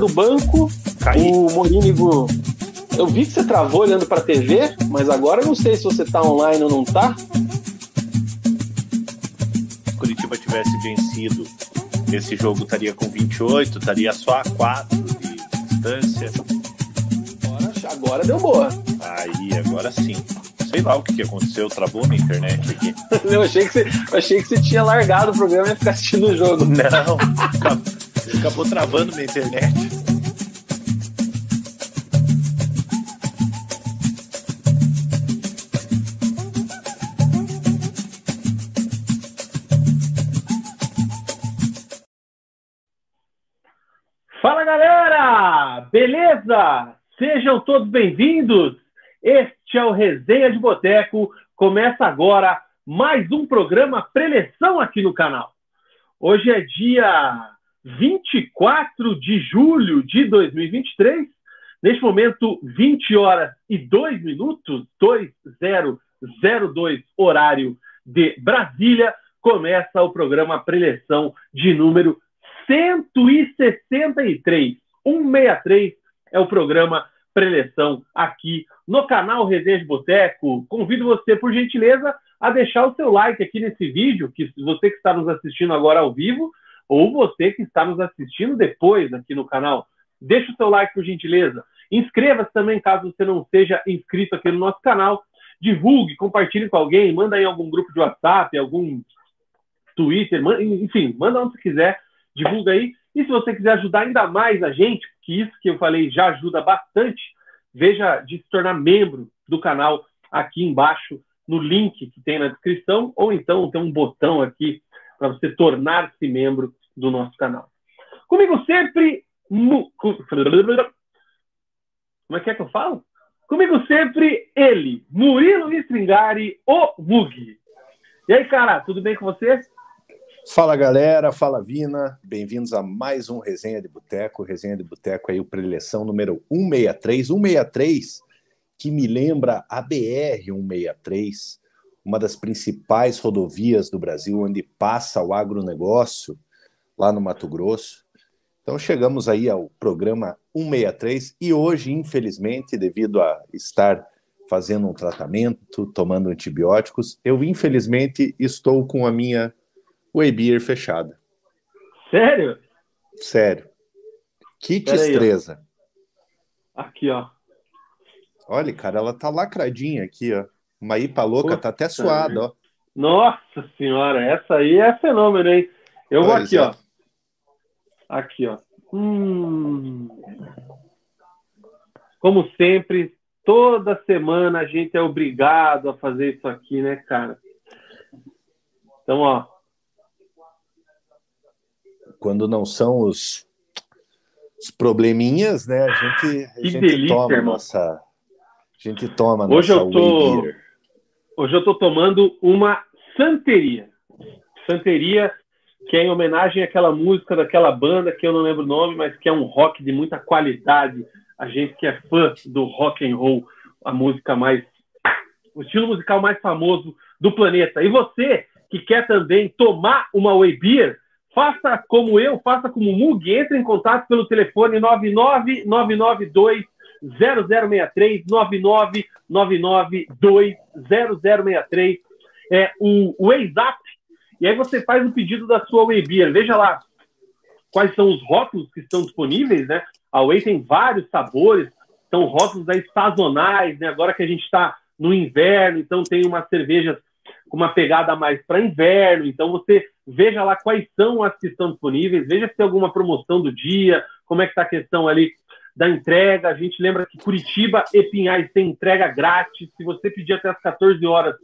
do banco. Caí. O Morínigo. Eu vi que você travou olhando para a TV, mas agora eu não sei se você tá online ou não tá. Se Curitiba tivesse vencido, esse jogo estaria com 28, estaria só a 4 de distância. Agora, agora deu boa. Aí, agora sim. Sei lá o que, que aconteceu, travou na internet aqui. Eu achei que você, achei que você tinha largado o programa e ia ficar assistindo o jogo. Não, acabou, travando na internet. Fala galera! Beleza? Sejam todos bem-vindos! Este é o Resenha de Boteco. Começa agora mais um programa preleção aqui no canal. Hoje é dia 24 de julho de 2023. Neste momento, 20 horas e 2 minutos, 2002 horário de Brasília, começa o programa preleção de número 163. 163 é o programa preleção aqui no canal Resenha de Boteco. Convido você, por gentileza, a deixar o seu like aqui nesse vídeo, que você que está nos assistindo agora ao vivo, ou você que está nos assistindo depois aqui no canal. Deixa o seu like, por gentileza. Inscreva-se também, caso você não seja inscrito aqui no nosso canal. Divulgue, compartilhe com alguém, manda em algum grupo de WhatsApp, algum Twitter, enfim, manda onde você quiser, divulga aí. E se você quiser ajudar ainda mais a gente, que isso que eu falei já ajuda bastante, veja de se tornar membro do canal aqui embaixo no link que tem na descrição, ou então tem um botão aqui para você tornar-se membro do nosso canal. Comigo sempre. Como é que é que eu falo? Comigo sempre ele, Murilo Stringari, o Mug. E aí, cara, tudo bem com você? Fala galera, fala Vina, bem-vindos a mais um Resenha de Boteco. Resenha de Boteco aí, o preleção número 163. 163 que me lembra a BR-163, uma das principais rodovias do Brasil, onde passa o agronegócio, lá no Mato Grosso. Então chegamos aí ao programa 163 e hoje, infelizmente, devido a estar fazendo um tratamento, tomando antibióticos, eu infelizmente estou com a minha Whey Beer fechada. Sério? Sério. Que destreza. Aqui, ó. Olha, cara, ela tá lacradinha aqui, ó. Uma IPA louca, tá até suada, ó. Nossa senhora, essa aí é fenômeno, hein? Eu vou aqui, é. ó. Aqui, ó. Hum. Como sempre, toda semana a gente é obrigado a fazer isso aqui, né, cara? Então, ó. Quando não são os, os probleminhas, né? A gente, a gente delícia, toma irmão. nossa a gente toma hoje eu tô, Hoje eu tô tomando uma santeria. Santeria, que é em homenagem àquela música daquela banda que eu não lembro o nome, mas que é um rock de muita qualidade. A gente que é fã do rock and roll, a música mais o estilo musical mais famoso do planeta. E você que quer também tomar uma Whey Beer, faça como eu, faça como o Mug, entre em contato pelo telefone 99992 0063 99992 0063 é o, WhatsApp. E aí você faz o pedido da sua Whey Beer. Veja lá quais são os rótulos que estão disponíveis, né? A Whey tem vários sabores, são rótulos aí sazonais, né? Agora que a gente está no inverno, então tem umas cervejas com uma pegada mais para inverno. Então você veja lá quais são as que estão disponíveis, veja se tem alguma promoção do dia, como é que está a questão ali da entrega. A gente lembra que Curitiba e Pinhais tem entrega grátis. Se você pedir até as 14 horas,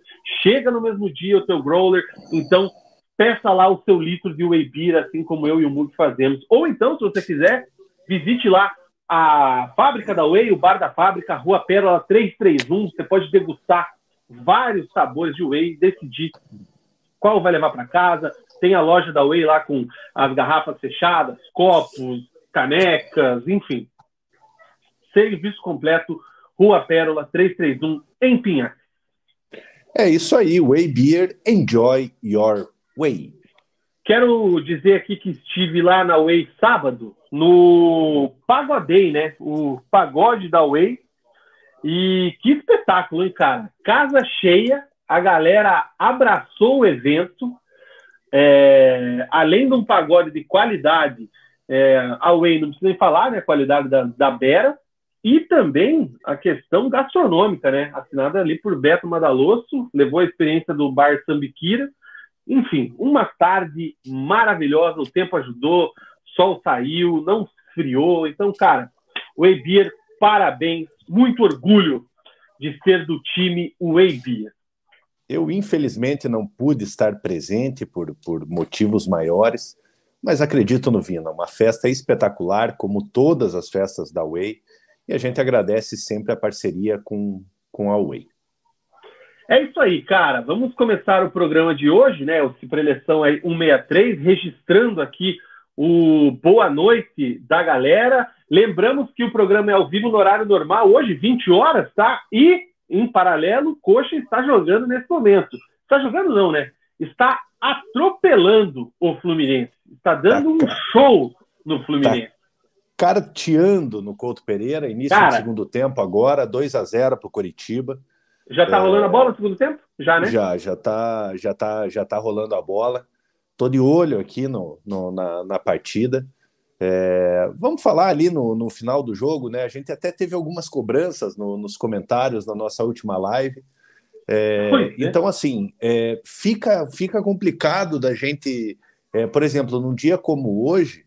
chega no mesmo dia o teu growler. Então, peça lá o seu litro de whey beer, assim como eu e o Mug fazemos. Ou então, se você quiser, visite lá a fábrica da Whey, o bar da fábrica, Rua Pérola 331. Você pode degustar vários sabores de whey, decidir qual vai levar para casa. Tem a loja da Whey lá com as garrafas fechadas, copos, canecas, enfim serviço completo, Rua Pérola 331, em Pinhais. É isso aí, Way Beer, enjoy your way. quero dizer aqui que estive lá na Way sábado, no Pagodei, né? O pagode da Way. E que espetáculo, hein, cara? Casa cheia, a galera abraçou o evento. É, além de um pagode de qualidade, é, a Way não precisa nem falar, né? A qualidade da, da Bera. E também a questão gastronômica, né? Assinada ali por Beto Madalosso, levou a experiência do Bar Sambiquira. Enfim, uma tarde maravilhosa, o tempo ajudou, sol saiu, não esfriou. Então, cara, Way Beer, parabéns, muito orgulho de ser do time Way Beer. Eu, infelizmente, não pude estar presente por, por motivos maiores, mas acredito no Vina. Uma festa espetacular, como todas as festas da Way e a gente agradece sempre a parceria com, com a Way. É isso aí, cara. Vamos começar o programa de hoje, né? O Preleção aí 163, registrando aqui o boa noite da galera. Lembramos que o programa é ao vivo no horário normal, hoje, 20 horas, tá? E, em paralelo, Coxa está jogando nesse momento. Está jogando, não, né? Está atropelando o Fluminense. Está dando tá, um show no Fluminense. Tá carteando no Couto Pereira, início Cara, do segundo tempo agora, 2 a 0 para o Coritiba. Já tá é... rolando a bola no segundo tempo? Já, né? Já, já tá, já tá, já tá rolando a bola. Tô de olho aqui no, no na, na, partida. É... vamos falar ali no, no final do jogo, né? A gente até teve algumas cobranças no, nos comentários na nossa última live. É, Foi, né? Então, assim, é, fica, fica complicado da gente, é, por exemplo, num dia como hoje,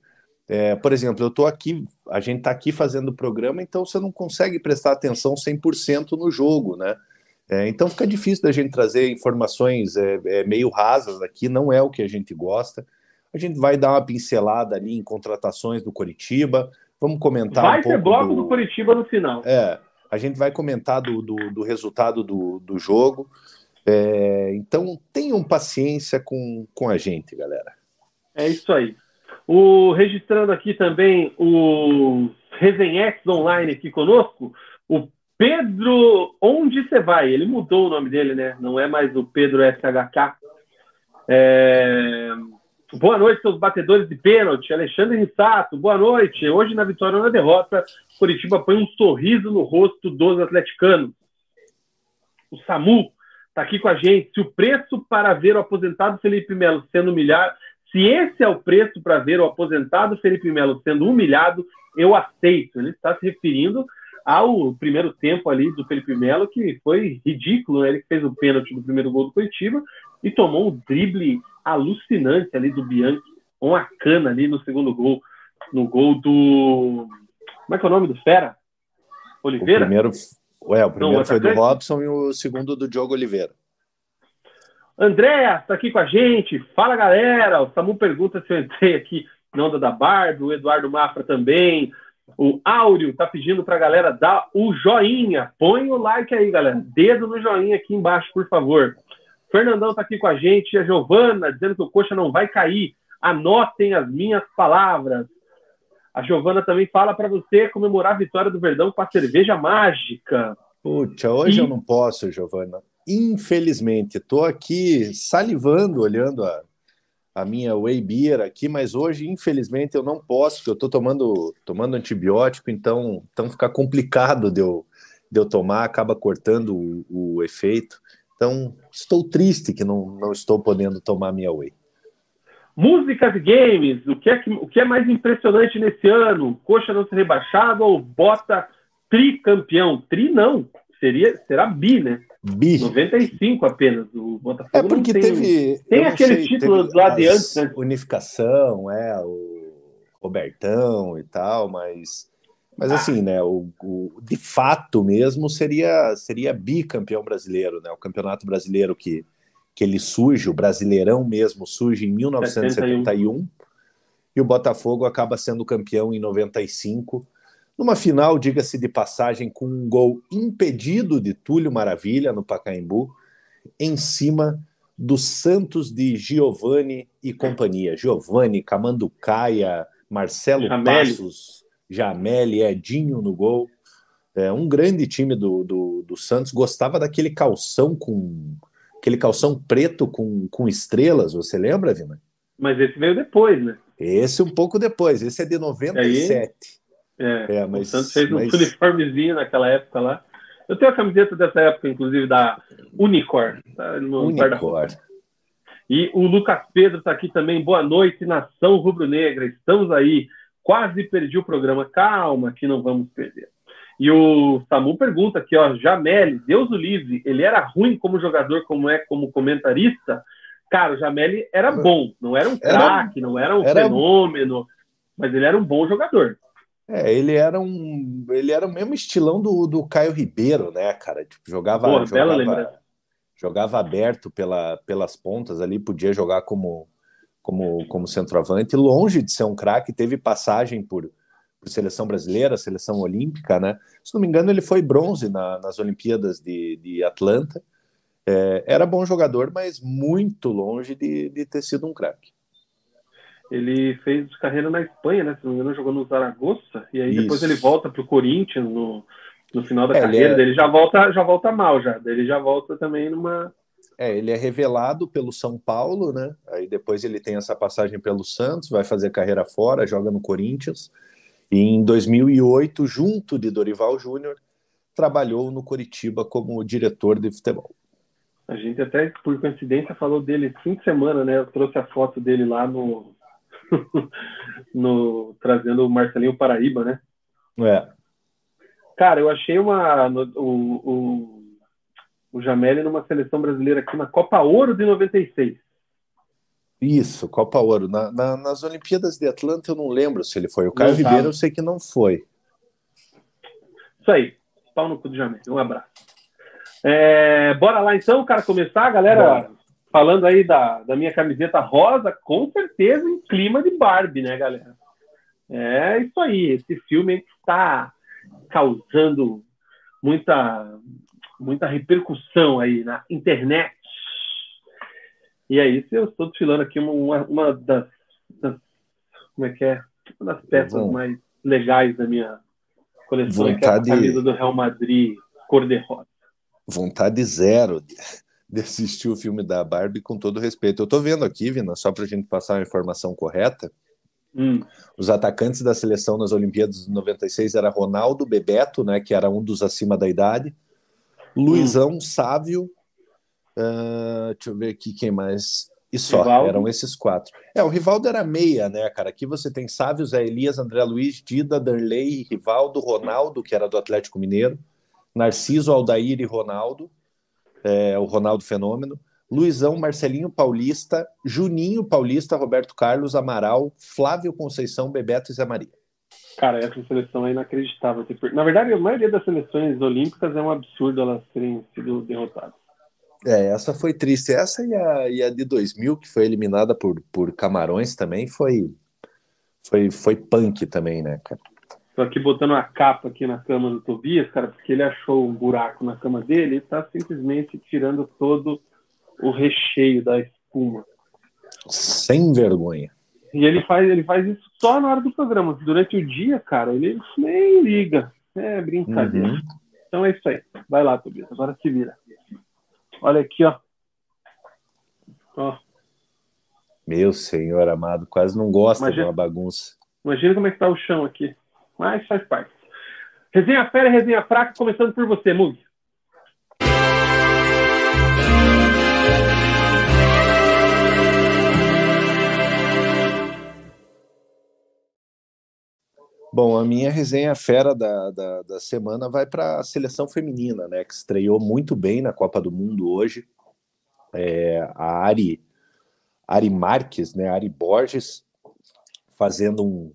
é, por exemplo, eu estou aqui, a gente está aqui fazendo o programa, então você não consegue prestar atenção 100% no jogo, né? É, então fica difícil da gente trazer informações é, é, meio rasas aqui, não é o que a gente gosta. A gente vai dar uma pincelada ali em contratações do Coritiba, vamos comentar. Vai um ter bloco do... do Coritiba no final. É, a gente vai comentar do, do, do resultado do, do jogo. É, então tenham paciência com, com a gente, galera. É isso aí. O, registrando aqui também o Resenhex Online aqui conosco, o Pedro Onde Você Vai? Ele mudou o nome dele, né? Não é mais o Pedro SHK. É... Boa noite, seus batedores de pênalti. Alexandre Rissato, boa noite. Hoje, na vitória ou na derrota, Curitiba põe um sorriso no rosto dos atleticanos. O Samu está aqui com a gente. Se o preço para ver o aposentado Felipe Melo sendo humilhado, se esse é o preço para ver o aposentado Felipe Melo sendo humilhado, eu aceito. Ele está se referindo ao primeiro tempo ali do Felipe Melo, que foi ridículo. Né? Ele fez o pênalti do primeiro gol do Curitiba e tomou um drible alucinante ali do Bianchi, com a cana ali no segundo gol, no gol do. Como é que é o nome do Fera? Oliveira? O primeiro, ué, o primeiro Não, foi do Robson e o segundo do Diogo Oliveira. Andréa está aqui com a gente. Fala, galera. O Samu pergunta se eu entrei aqui na onda da Barbie. O Eduardo Mafra também. O Áureo está pedindo para a galera dar o joinha. Põe o like aí, galera. Dedo no joinha aqui embaixo, por favor. Fernandão está aqui com a gente. A Giovana dizendo que o coxa não vai cair. Anotem as minhas palavras. A Giovana também fala para você comemorar a vitória do Verdão com a cerveja mágica. Putz, hoje e... eu não posso, Giovana infelizmente, estou aqui salivando olhando a, a minha whey beer aqui, mas hoje, infelizmente, eu não posso, porque eu estou tomando, tomando antibiótico, então, então fica complicado de eu, de eu tomar, acaba cortando o, o efeito. Então, estou triste que não, não estou podendo tomar minha whey. Músicas e games, o que, é que, o que é mais impressionante nesse ano? Coxa não ser rebaixado ou bota tricampeão? Tri não, seria, será bi, né? Bi. 95 apenas. O Botafogo é porque tem, teve. Tem aquele sei, título lá de antes, né? Unificação, é, o Robertão e tal, mas. Mas ah. assim, né? O, o, de fato mesmo seria seria bicampeão brasileiro, né? O campeonato brasileiro que, que ele surge, o Brasileirão mesmo surge em 1971 71. e o Botafogo acaba sendo campeão em 95 numa final, diga-se de passagem, com um gol impedido de Túlio Maravilha no Pacaembu, em cima do Santos de Giovanni e companhia. Giovanni, Camanducaia, Marcelo Jameli. Passos, Jameli, Edinho no gol. É, um grande time do, do, do, Santos. Gostava daquele calção com aquele calção preto com, com estrelas, você lembra, Vina? Mas esse veio depois, né? Esse um pouco depois, esse é de 97. É, é mas, o Santos fez mas... um uniformezinho naquela época lá. Eu tenho a camiseta dessa época, inclusive, da Unicor. Tá Unicor. E o Lucas Pedro está aqui também. Boa noite, nação rubro-negra. Estamos aí. Quase perdi o programa. Calma, que não vamos perder. E o Samu pergunta aqui, ó, Jameli, Deus o livre, ele era ruim como jogador, como é como comentarista? Cara, o Jameli era bom, não era um craque, não era um era... fenômeno, mas ele era um bom jogador. É, ele era um. Ele era o mesmo estilão do, do Caio Ribeiro, né, cara? Tipo, jogava. Jogava, jogava aberto pela, pelas pontas ali, podia jogar como, como, como centroavante, longe de ser um craque, teve passagem por, por seleção brasileira, seleção olímpica, né? Se não me engano, ele foi bronze na, nas Olimpíadas de, de Atlanta. É, era bom jogador, mas muito longe de, de ter sido um craque. Ele fez carreira na Espanha, né? Se não me engano, jogou no Zaragoza, e aí Isso. depois ele volta para o Corinthians no, no final da é, carreira. Ele, é... já volta, já volta mal, já. Ele já volta também numa. É, ele é revelado pelo São Paulo, né? Aí depois ele tem essa passagem pelo Santos, vai fazer carreira fora, joga no Corinthians. E em 2008, junto de Dorival Júnior, trabalhou no Coritiba como diretor de futebol. A gente até, por coincidência, falou dele fim de semana, né? Eu trouxe a foto dele lá no, no trazendo o Marcelinho Paraíba, né? É. Cara, eu achei uma no, o, o, o Jameli numa seleção brasileira aqui na Copa Ouro de 96. Isso, Copa Ouro. Na, na, nas Olimpíadas de Atlanta eu não lembro se ele foi. O Caio Ribeiro eu sei que não foi. Isso aí. Pau no cu do Jamel. Um abraço. É, bora lá então, cara, começar, galera. Bora. Falando aí da, da minha camiseta rosa, com certeza em clima de Barbie, né, galera? É isso aí. Esse filme está causando muita, muita repercussão aí na internet. E aí, eu estou desfilando aqui uma, uma das, das, Como é que é? Uma das peças Bom, mais legais da minha coleção, vontade, que é a camisa do Real Madrid cor-de-rosa. Vontade zero de assistir o filme da Barbie com todo respeito. Eu estou vendo aqui, Vina, só para a gente passar a informação correta. Hum. Os atacantes da seleção nas Olimpíadas de 96 era Ronaldo, Bebeto, né, que era um dos acima da idade, Luizão, hum. Sávio, Uh, deixa eu ver aqui quem mais. E só, Rivaldo. eram esses quatro. É, o Rivaldo era meia, né, cara? Aqui você tem Sávio, Zé Elias, André Luiz, Dida, Darley, Rivaldo, Ronaldo, que era do Atlético Mineiro, Narciso, Aldair e Ronaldo, é, o Ronaldo Fenômeno, Luizão, Marcelinho Paulista, Juninho Paulista, Roberto Carlos, Amaral, Flávio Conceição, Bebeto e Zé Maria. Cara, essa seleção é inacreditável. Na verdade, a maioria das seleções olímpicas é um absurdo elas terem sido derrotadas. É, essa foi triste. Essa e a, e a de 2000, que foi eliminada por, por Camarões também, foi, foi, foi punk também, né, cara? Tô aqui botando a capa aqui na cama do Tobias, cara, porque ele achou um buraco na cama dele e tá simplesmente tirando todo o recheio da espuma. Sem vergonha. E ele faz, ele faz isso só na hora do programa. Durante o dia, cara, ele nem liga. É brincadeira. Uhum. Então é isso aí. Vai lá, Tobias. Agora se vira. Olha aqui, ó. ó. Meu senhor amado, quase não gosta imagina, de uma bagunça. Imagina como é que tá o chão aqui. Mas faz parte. Resenha fera, resenha fraca, começando por você, Mug. Bom, a minha resenha fera da, da, da semana vai para a seleção feminina, né? Que estreou muito bem na Copa do Mundo hoje. É, a Ari, Ari Marques, né? Ari Borges, fazendo um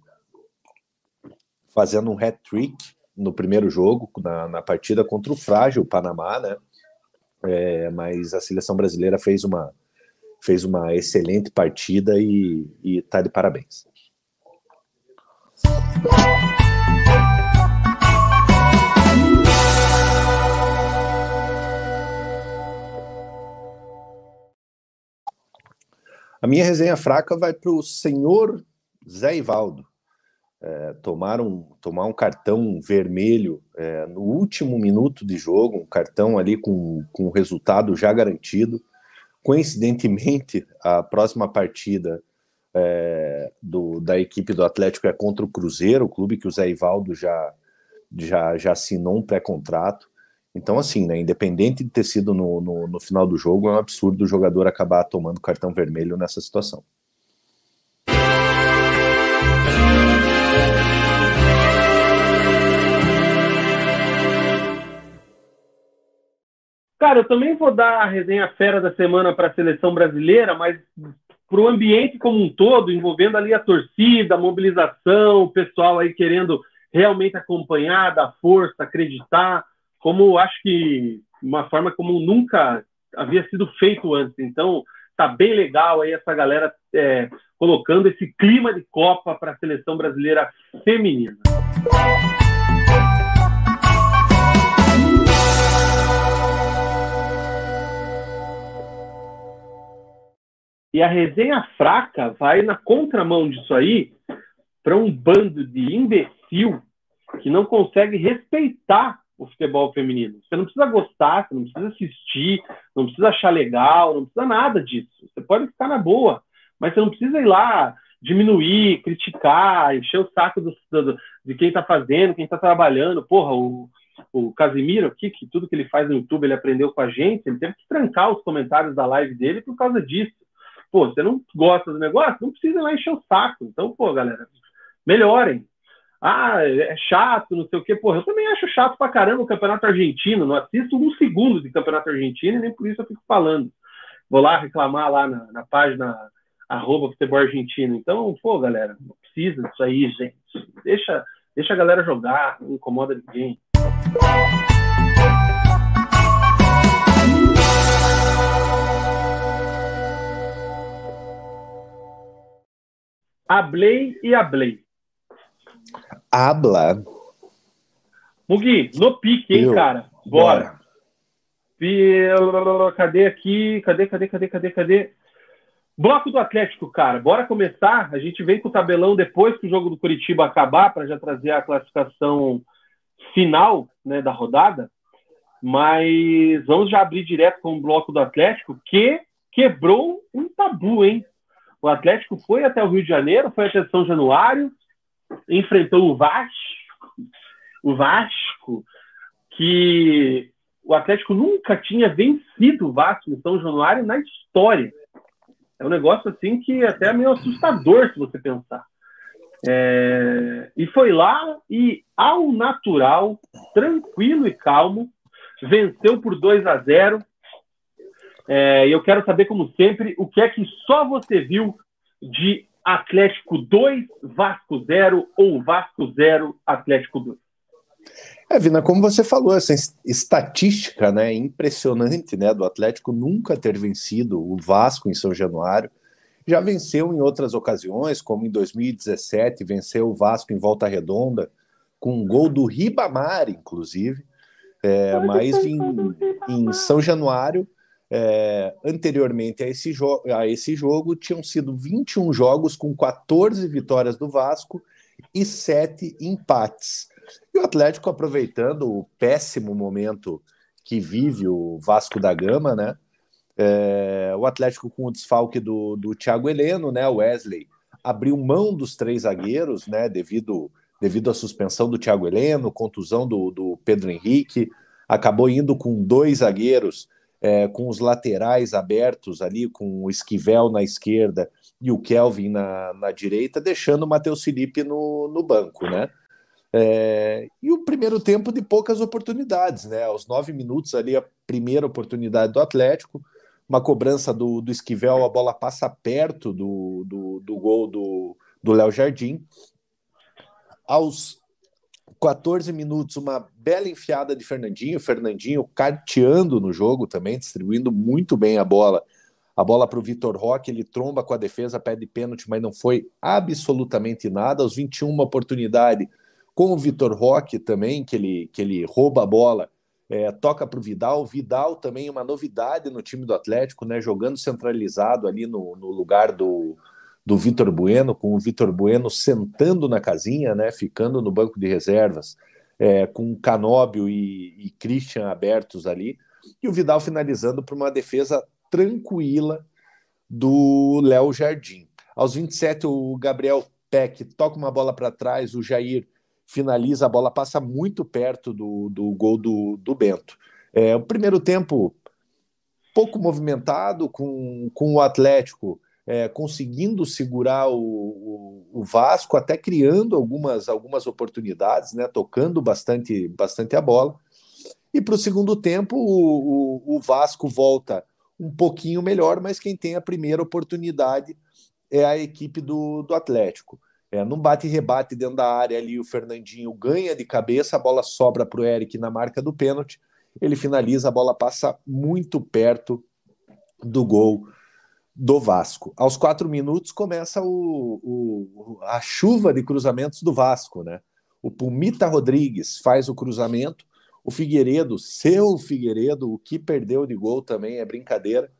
fazendo um hat-trick no primeiro jogo, na, na partida contra o frágil Panamá, né? É, mas a seleção brasileira fez uma, fez uma excelente partida e está de parabéns. A minha resenha fraca vai para o senhor Zé Ivaldo. É, tomar, um, tomar um cartão vermelho é, no último minuto de jogo, um cartão ali com, com resultado já garantido. Coincidentemente, a próxima partida é, do, da equipe do Atlético é contra o Cruzeiro, o clube que o Zé Ivaldo já, já, já assinou um pré-contrato. Então, assim, né, independente de ter sido no, no, no, final do jogo, é um absurdo o jogador acabar tomando cartão vermelho nessa situação. Cara, eu também vou dar a resenha fera da semana para a seleção brasileira, mas para o ambiente como um todo, envolvendo ali a torcida, a mobilização, o pessoal aí querendo realmente acompanhar, dar força, acreditar como acho que uma forma como nunca havia sido feito antes. Então, tá bem legal aí essa galera é, colocando esse clima de Copa para a seleção brasileira feminina. E a resenha fraca vai na contramão disso aí para um bando de imbecil que não consegue respeitar o futebol feminino. Você não precisa gostar, você não precisa assistir, não precisa achar legal, não precisa nada disso. Você pode ficar na boa, mas você não precisa ir lá diminuir, criticar, encher o saco do, do, de quem está fazendo, quem está trabalhando. Porra, o, o Casimiro aqui, que tudo que ele faz no YouTube ele aprendeu com a gente, ele teve que trancar os comentários da live dele por causa disso. Pô, você não gosta do negócio? Não precisa lá encher o saco. Então, pô, galera, melhorem ah, é chato, não sei o quê. Porra, eu também acho chato pra caramba o campeonato argentino. Não assisto um segundo de campeonato argentino e nem por isso eu fico falando. Vou lá reclamar lá na, na página arroba futebol argentino. Então, pô, galera, não precisa disso aí, gente. Deixa, deixa a galera jogar, não incomoda ninguém. Ablei e ablei. Habla. Mugi, no pique, hein, cara? Bora. Bora. Cadê aqui? Cadê, cadê, cadê, cadê, cadê? Bloco do Atlético, cara. Bora começar. A gente vem com o tabelão depois que o jogo do Curitiba acabar, para já trazer a classificação final né, da rodada. Mas vamos já abrir direto com o bloco do Atlético, que quebrou um tabu, hein? O Atlético foi até o Rio de Janeiro, foi até São Januário, enfrentou o Vasco, o Vasco, que o Atlético nunca tinha vencido o Vasco em São Januário na história. É um negócio assim que até é meio assustador se você pensar. É... E foi lá e, ao natural, tranquilo e calmo, venceu por 2 a 0. É... E eu quero saber, como sempre, o que é que só você viu de Atlético 2, Vasco 0 ou Vasco 0, Atlético 2? É, Vina, como você falou, essa estatística né, impressionante né, do Atlético nunca ter vencido o Vasco em São Januário. Já venceu em outras ocasiões, como em 2017, venceu o Vasco em Volta Redonda, com um gol do Ribamar, inclusive. É, mas em, em São Januário é, anteriormente a esse, a esse jogo, tinham sido 21 jogos com 14 vitórias do Vasco e 7 empates. E o Atlético, aproveitando o péssimo momento que vive o Vasco da Gama, né? É, o Atlético com o desfalque do, do Thiago Heleno, né? O Wesley abriu mão dos três zagueiros, né? Devido, devido à suspensão do Thiago Heleno, contusão do, do Pedro Henrique, acabou indo com dois zagueiros é, com os laterais abertos ali, com o Esquivel na esquerda e o Kelvin na, na direita, deixando o Matheus Felipe no, no banco, né? É, e o primeiro tempo de poucas oportunidades, né? Aos nove minutos ali, a primeira oportunidade do Atlético, uma cobrança do, do Esquivel, a bola passa perto do, do, do gol do Léo Jardim. Aos 14 minutos, uma bela enfiada de Fernandinho, Fernandinho carteando no jogo também, distribuindo muito bem a bola. A bola para o Vitor Roque, ele tromba com a defesa, pede pênalti, mas não foi absolutamente nada. Aos 21, uma oportunidade com o Vitor Roque também, que ele, que ele rouba a bola, é, toca para o Vidal. Vidal também uma novidade no time do Atlético, né? Jogando centralizado ali no, no lugar do, do Vitor Bueno, com o Vitor Bueno sentando na casinha, né, ficando no banco de reservas, é, com Canóbio e, e Christian abertos ali, e o Vidal finalizando para uma defesa tranquila do Léo Jardim. Aos 27, o Gabriel Peck toca uma bola para trás, o Jair finaliza, a bola passa muito perto do, do gol do, do Bento. É, o primeiro tempo pouco movimentado, com, com o Atlético é, conseguindo segurar o, o, o, Vasco, até criando algumas, algumas oportunidades, né, tocando bastante, bastante a bola. E para o segundo tempo, o, o, Vasco volta um pouquinho melhor, mas quem tem a primeira oportunidade é a equipe do, do Atlético. É, num bate-rebate dentro da área ali, o Fernandinho ganha de cabeça, a bola sobra para o Eric na marca do pênalti, ele finaliza, a bola passa muito perto do gol do Vasco. Aos quatro minutos começa o, o, a chuva de cruzamentos do Vasco, né? O Pumita Rodrigues faz o cruzamento, o Figueiredo, seu Figueiredo, o que perdeu de gol também é brincadeira,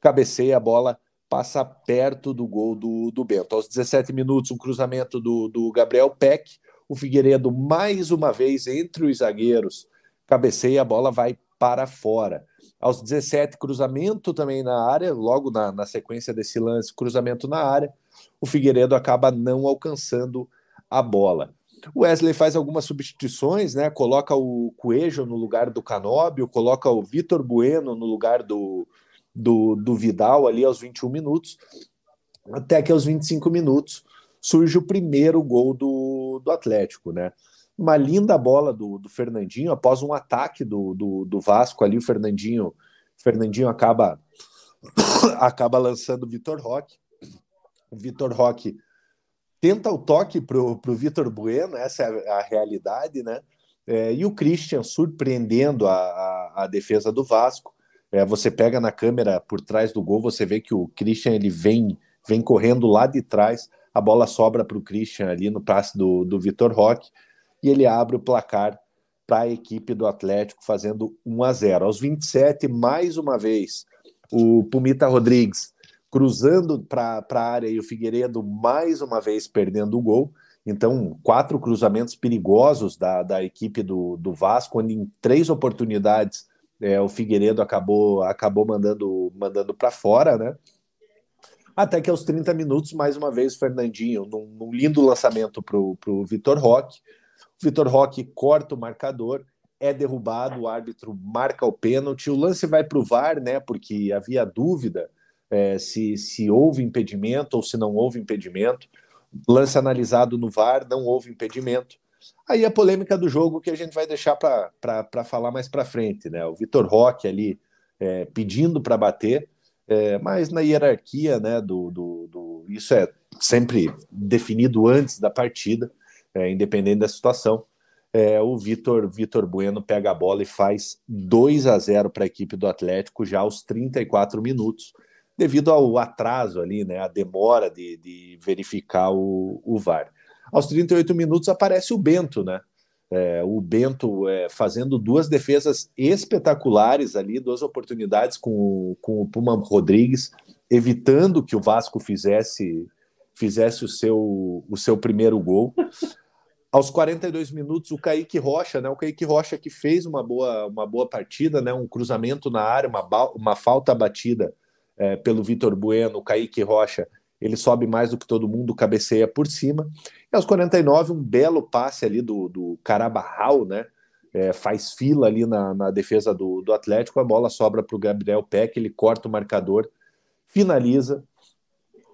cabeceia a bola passa perto do gol do, do Bento. Aos 17 minutos, um cruzamento do, do Gabriel Peck. O Figueiredo, mais uma vez, entre os zagueiros, cabeceia, a bola vai para fora. Aos 17, cruzamento também na área, logo na, na sequência desse lance, cruzamento na área. O Figueiredo acaba não alcançando a bola. O Wesley faz algumas substituições, né? Coloca o Coelho no lugar do Canóbio, coloca o Vitor Bueno no lugar do, do, do Vidal ali aos 21 minutos, até que aos 25 minutos surge o primeiro gol do, do Atlético, né? Uma linda bola do, do Fernandinho após um ataque do, do, do Vasco ali, o Fernandinho, Fernandinho acaba acaba lançando o Vitor Roque. O Vitor Roque tenta o toque para o Vitor Bueno, essa é a, a realidade, né? É, e o Christian surpreendendo a, a, a defesa do Vasco. É, você pega na câmera por trás do gol, você vê que o Christian ele vem, vem correndo lá de trás, a bola sobra para o Christian ali no passe do, do Vitor Roque, e ele abre o placar para a equipe do Atlético, fazendo 1 a 0. Aos 27, mais uma vez, o Pumita Rodrigues cruzando para a área e o Figueiredo mais uma vez perdendo o gol. Então, quatro cruzamentos perigosos da, da equipe do, do Vasco, onde em três oportunidades é, o Figueiredo acabou, acabou mandando, mandando para fora, né? Até que aos 30 minutos, mais uma vez, o Fernandinho, num, num lindo lançamento para o Vitor Roque. Vitor Roque corta o marcador, é derrubado, o árbitro marca o pênalti. O lance vai para o VAR, né? Porque havia dúvida é, se, se houve impedimento ou se não houve impedimento. Lance analisado no VAR, não houve impedimento. Aí a polêmica do jogo que a gente vai deixar para falar mais para frente, né? O Vitor Roque ali é, pedindo para bater, é, mas na hierarquia, né? Do, do, do, isso é sempre definido antes da partida, é, independente da situação. É, o Vitor Vitor Bueno pega a bola e faz 2 a 0 para a equipe do Atlético já aos 34 minutos, devido ao atraso ali, né? A demora de, de verificar o, o VAR. Aos 38 minutos aparece o Bento, né? É, o Bento é, fazendo duas defesas espetaculares ali, duas oportunidades com com o Puma Rodrigues, evitando que o Vasco fizesse fizesse o seu, o seu primeiro gol. Aos 42 minutos, o Kaique Rocha, né? O Kaique Rocha que fez uma boa, uma boa partida, né? Um cruzamento na área, uma, uma falta batida é, pelo Vitor Bueno, o Kaique Rocha ele sobe mais do que todo mundo, cabeceia por cima. E aos 49, um belo passe ali do, do Carabarral, né? É, faz fila ali na, na defesa do, do Atlético, a bola sobra para o Gabriel Peck, ele corta o marcador, finaliza,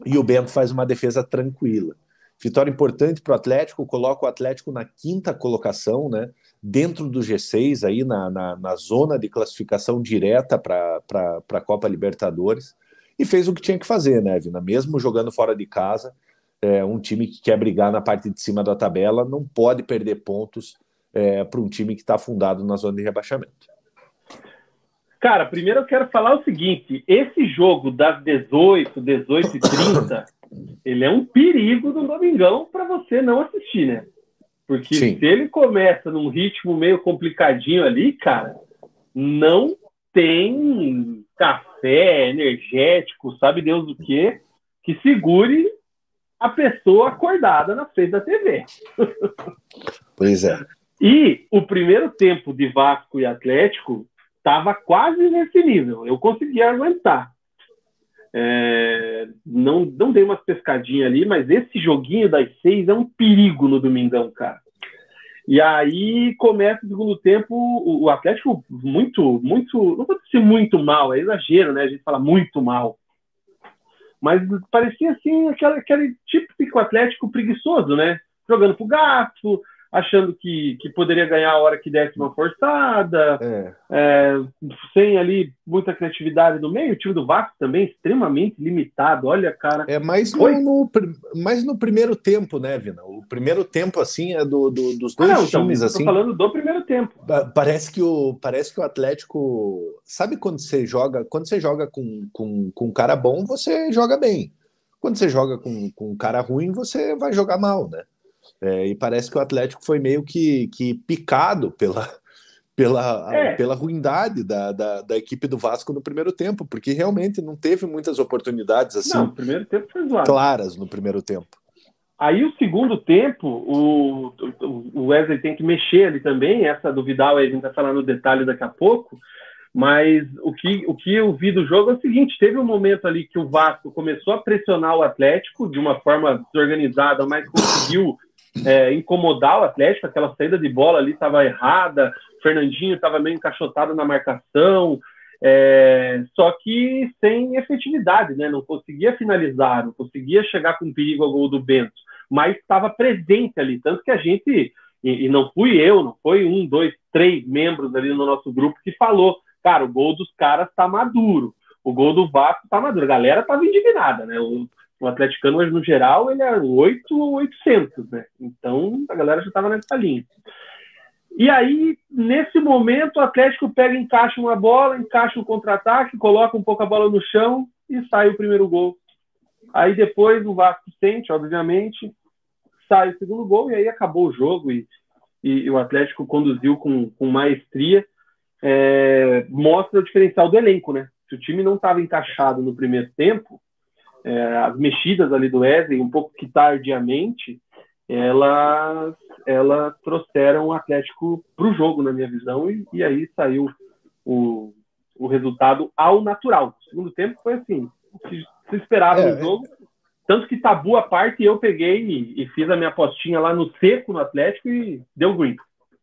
e o Bento faz uma defesa tranquila. Vitória importante para o Atlético, coloca o Atlético na quinta colocação, né? Dentro do G6, aí na, na, na zona de classificação direta para a Copa Libertadores e fez o que tinha que fazer, né, Vina? Mesmo jogando fora de casa, é, um time que quer brigar na parte de cima da tabela não pode perder pontos é, para um time que está fundado na zona de rebaixamento. Cara, primeiro eu quero falar o seguinte: esse jogo das 18, 18 e 30, ele é um perigo no domingão para você não assistir, né? Porque Sim. se ele começa num ritmo meio complicadinho ali, cara, não tem café, energético, sabe Deus o que, que segure a pessoa acordada na frente da TV. Pois é. E o primeiro tempo de Vasco e Atlético estava quase nesse nível. Eu conseguia aguentar. É, não, não dei umas pescadinhas ali, mas esse joguinho das seis é um perigo no domingão, cara. E aí começa o segundo tempo, o, o Atlético muito, muito, não pode ser muito mal, é exagero, né? A gente fala muito mal. Mas parecia assim aquele, aquele típico Atlético preguiçoso, né? Jogando pro gato, achando que, que poderia ganhar a hora que desse uma forçada, é. É, sem ali muita criatividade no meio. O time do Vasco também extremamente limitado. Olha, cara. É mais no, no, mais no primeiro tempo, né, Vina? O primeiro tempo, assim, é do, do dos dois ah, não, times. Então, assim, falando do primeiro tempo. Parece que o, parece que o Atlético. Sabe quando você joga? Quando você joga com, com, com um cara bom, você joga bem. Quando você joga com, com um cara ruim, você vai jogar mal, né? É, e parece que o Atlético foi meio que, que picado pela, pela, é. pela ruindade da, da, da, equipe do Vasco no primeiro tempo, porque realmente não teve muitas oportunidades assim não, primeiro tempo foi claras no primeiro tempo. Aí o segundo tempo, o, o Wesley tem que mexer ali também, essa do Vidal a gente vai falar no detalhe daqui a pouco, mas o que, o que eu vi do jogo é o seguinte: teve um momento ali que o Vasco começou a pressionar o Atlético de uma forma desorganizada, mas conseguiu é, incomodar o Atlético, aquela saída de bola ali estava errada, o Fernandinho estava meio encaixotado na marcação, é, só que sem efetividade, né? não conseguia finalizar, não conseguia chegar com perigo ao gol do Bento, mas estava presente ali, tanto que a gente, e, e não fui eu, não foi um, dois, três membros ali no nosso grupo que falou, cara, o gol dos caras está maduro, o gol do Vasco está maduro, a galera estava indignada, né? O, o atleticano hoje no geral ele é 8 ou 800, né? Então a galera já estava nessa linha. E aí, nesse momento, o Atlético pega, encaixa uma bola, encaixa um contra-ataque, coloca um pouco a bola no chão e sai o primeiro gol. Aí depois o Vasco sente, obviamente, sai o segundo gol e aí acabou o jogo e, e, e o Atlético conduziu com, com maestria. É, mostra o diferencial do elenco, né? Se o time não estava encaixado no primeiro tempo, é, as mexidas ali do Wesley, um pouco que tardiamente, elas, elas trouxeram o Atlético para o jogo, na minha visão, e, e aí saiu o, o resultado ao natural. O segundo tempo foi assim, se, se esperava é, no jogo, tanto que tabu a parte, eu peguei e, e, fiz a minha apostinha lá no seco no Atlético e deu green.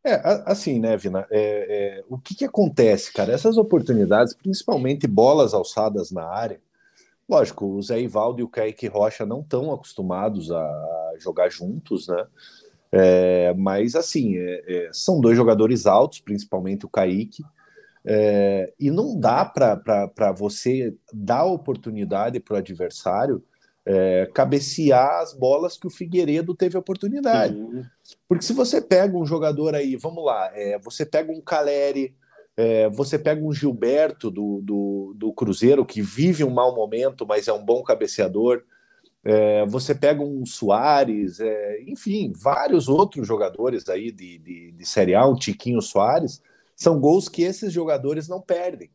É, assim, né, Vina? É, é, o que, que acontece, cara? Essas oportunidades, principalmente bolas alçadas na área, Lógico, o Zé Ivaldo e o Kaique Rocha não estão acostumados a jogar juntos, né? É, mas, assim, é, é, são dois jogadores altos, principalmente o Kaique, é, e não dá para você dar oportunidade para o adversário é, cabecear as bolas que o Figueiredo teve oportunidade. Sim. Porque se você pega um jogador aí, vamos lá, é, você pega um Caleri é, você pega um Gilberto do, do, do, Cruzeiro, que vive um mau momento, mas é um bom cabeceador. É, você pega um Soares, é, enfim, vários outros jogadores aí de, de, de, Série A, um Tiquinho Soares, são gols que esses jogadores não perdem.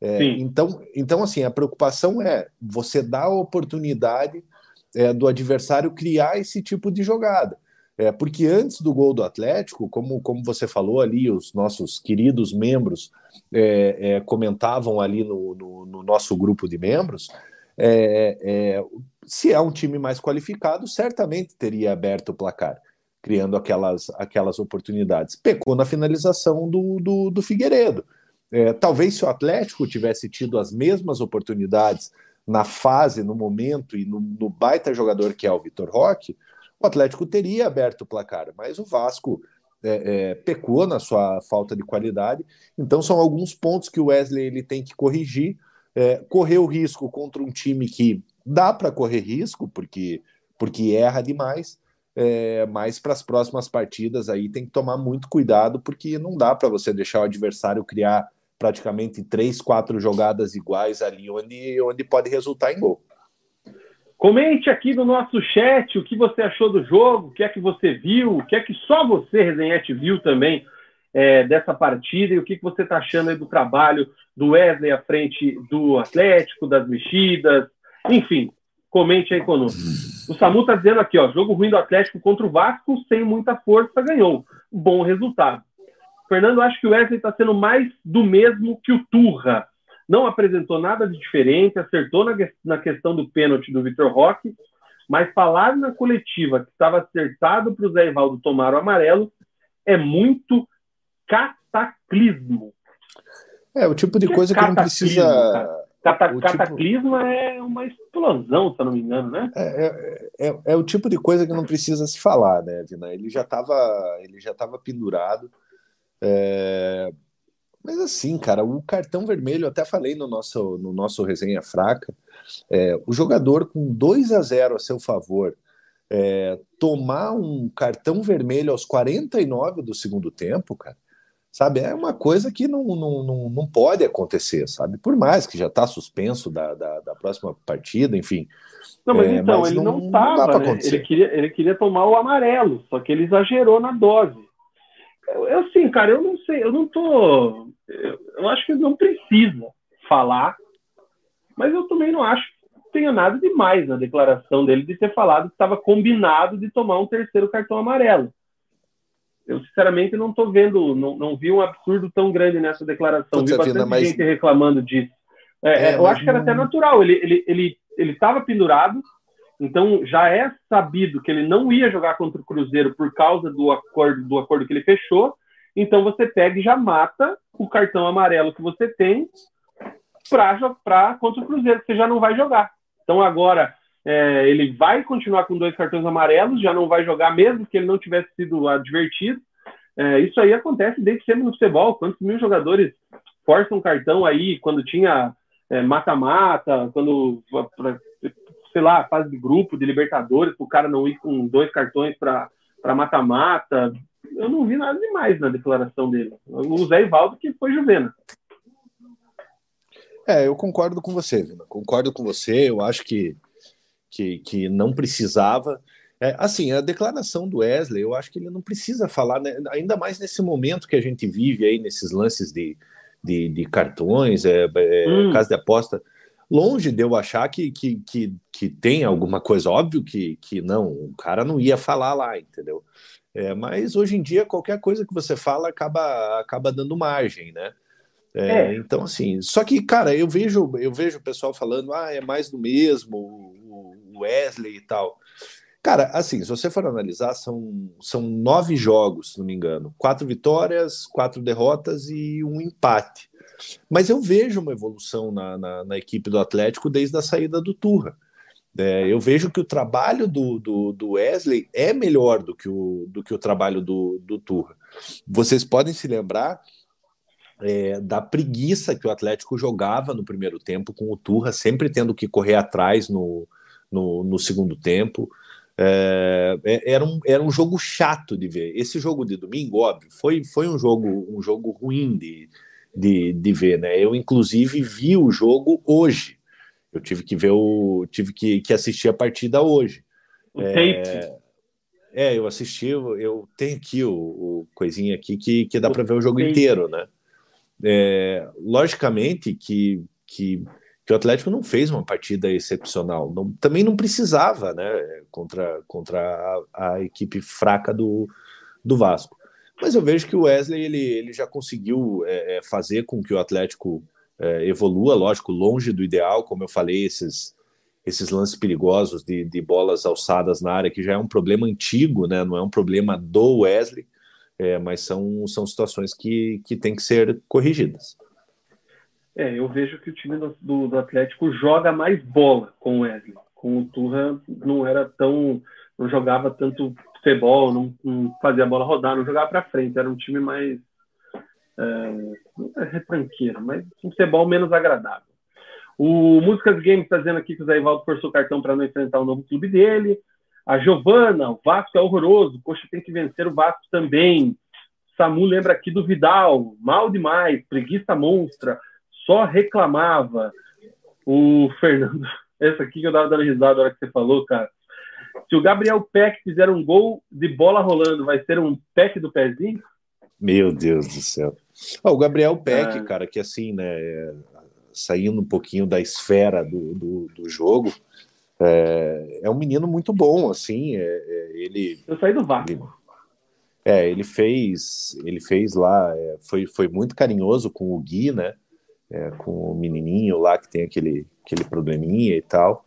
É, então, então, assim, a preocupação é você dar a oportunidade é, do adversário criar esse tipo de jogada. É, porque antes do gol do Atlético, como, como você falou ali, os nossos queridos membros é, é, comentavam ali no, no, no, nosso grupo de membros, é, é, se é um time mais qualificado, certamente teria aberto o placar, criando aquelas, aquelas oportunidades. Pecou na finalização do, do, do Figueiredo. É, talvez se o Atlético tivesse tido as mesmas oportunidades na fase, no momento e no, no baita jogador que é o Vitor Roque, o Atlético teria aberto o placar, mas o Vasco é, é, pecou na sua falta de qualidade. Então são alguns pontos que o Wesley ele tem que corrigir. É, correr o risco contra um time que dá para correr risco, porque, porque erra demais, é, mas para as próximas partidas aí tem que tomar muito cuidado, porque não dá para você deixar o adversário criar praticamente três, quatro jogadas iguais ali, onde, onde pode resultar em gol. Comente aqui no nosso chat o que você achou do jogo, o que é que você viu, o que é que só você, Resenhete, viu também é, dessa partida e o que, que você está achando do trabalho do Wesley à frente do Atlético, das mexidas, enfim, comente aí conosco. O Samu está dizendo aqui, ó, jogo ruim do Atlético contra o Vasco, sem muita força, ganhou. Bom resultado. Fernando, acho que o Wesley está sendo mais do mesmo que o Turra. Não apresentou nada de diferente, acertou na, na questão do pênalti do Vitor Roque, mas falar na coletiva que estava acertado para o Zé Ivaldo tomar o amarelo é muito cataclismo. É, o tipo de que coisa que não precisa. Cata tipo... Cataclismo é uma explosão, se eu não me engano, né? É, é, é, é, o tipo de coisa que não precisa se falar, né, Vina? Ele já estava ele já estava pendurado. É... Mas assim, cara, o cartão vermelho, até falei no nosso, no nosso resenha fraca, é, o jogador com 2 a 0 a seu favor, é, tomar um cartão vermelho aos 49 do segundo tempo, cara, sabe? É uma coisa que não, não, não, não pode acontecer, sabe? Por mais que já está suspenso da, da, da, próxima partida, enfim. Não, mas é, então, mas ele não estava, né? Ele queria, ele queria tomar o amarelo, só que ele exagerou na dose. Eu, assim, cara, eu não sei, eu não tô. Eu, eu acho que não precisa falar, mas eu também não acho que tenha nada demais na declaração dele de ter falado que estava combinado de tomar um terceiro cartão amarelo eu sinceramente não estou vendo, não, não vi um absurdo tão grande nessa declaração. Puta vi bastante vida, mas... gente reclamando disso. É, é, eu acho que era até natural. Ele ele ele ele estava pendurado, então já é sabido que ele não ia jogar contra o Cruzeiro por causa do acordo do acordo que ele fechou. Então você pega e já mata o cartão amarelo que você tem para contra o Cruzeiro, que você já não vai jogar. Então agora é, ele vai continuar com dois cartões amarelos, já não vai jogar mesmo que ele não tivesse sido advertido. É, isso aí acontece desde sempre no futebol. Quantos mil jogadores forçam cartão aí quando tinha é, mata-mata, é, quando, sei lá, fase de grupo de Libertadores, o cara não ir com dois cartões para mata-mata. Eu não vi nada demais na declaração dele. O Zé Ivaldo que foi Juvena. É, eu concordo com você, Vina. Concordo com você. Eu acho que que, que não precisava. É, assim, a declaração do Wesley, eu acho que ele não precisa falar, né, ainda mais nesse momento que a gente vive aí, nesses lances de, de, de cartões, é, é, hum. casa de aposta. Longe de eu achar que, que, que, que tem alguma coisa, óbvio que, que não, o cara não ia falar lá, entendeu? É, mas hoje em dia, qualquer coisa que você fala acaba, acaba dando margem, né? É, é. Então, assim, só que, cara, eu vejo, eu vejo o pessoal falando, ah, é mais do mesmo, Wesley e tal. Cara, assim, se você for analisar, são, são nove jogos, se não me engano. Quatro vitórias, quatro derrotas e um empate. Mas eu vejo uma evolução na, na, na equipe do Atlético desde a saída do Turra. É, eu vejo que o trabalho do, do, do, Wesley é melhor do que o, do que o trabalho do, do Turra. Vocês podem se lembrar é, da preguiça que o Atlético jogava no primeiro tempo com o Turra, sempre tendo que correr atrás no, no, no segundo tempo. É, é, era, um, era um jogo chato de ver. Esse jogo de domingo, óbvio, foi, foi um jogo um jogo ruim de, de, de ver, né? Eu, inclusive, vi o jogo hoje. Eu tive que ver o. tive que, que assistir a partida hoje. O é, é, eu assisti, eu tenho aqui o, o coisinha aqui que, que dá para ver o jogo tape. inteiro, né? É, logicamente que, que que o Atlético não fez uma partida excepcional, não, também não precisava, né, contra, contra a, a, equipe fraca do, do Vasco. Mas eu vejo que o Wesley ele, ele já conseguiu é, é, fazer com que o Atlético é, evolua, lógico, longe do ideal, como eu falei, esses, esses lances perigosos de, de bolas alçadas na área, que já é um problema antigo, né, não é um problema do Wesley, é, mas são, são situações que, que têm que ser corrigidas. É, eu vejo que o time do, do, Atlético joga mais bola com o Wesley. Com o Turra não era tão. não jogava tanto futebol, não, não fazia a bola rodar, não jogava para frente. Era um time mais. É, é retranqueiro, mas um futebol menos agradável. O Músicas Games está dizendo aqui que o Zé Ivaldo forçou o cartão para não enfrentar o novo clube dele. A Giovana, o Vasco é horroroso, Poxa, tem que vencer o Vasco também. Samu lembra aqui do Vidal, mal demais, preguiça monstra só reclamava. O Fernando, essa aqui que eu dava dando risada na hora que você falou, cara. Se o Gabriel Peck fizer um gol de bola rolando, vai ser um Peck do pezinho? Meu Deus do céu. O Gabriel Peck, é. cara, que assim, né, saindo um pouquinho da esfera do, do, do jogo, é, é, um menino muito bom, assim, é, é ele... Eu saí do vácuo. Ele, é, ele fez, ele fez lá, é, foi, foi muito carinhoso com o Gui, né, é, com o menininho lá que tem aquele, aquele probleminha e tal.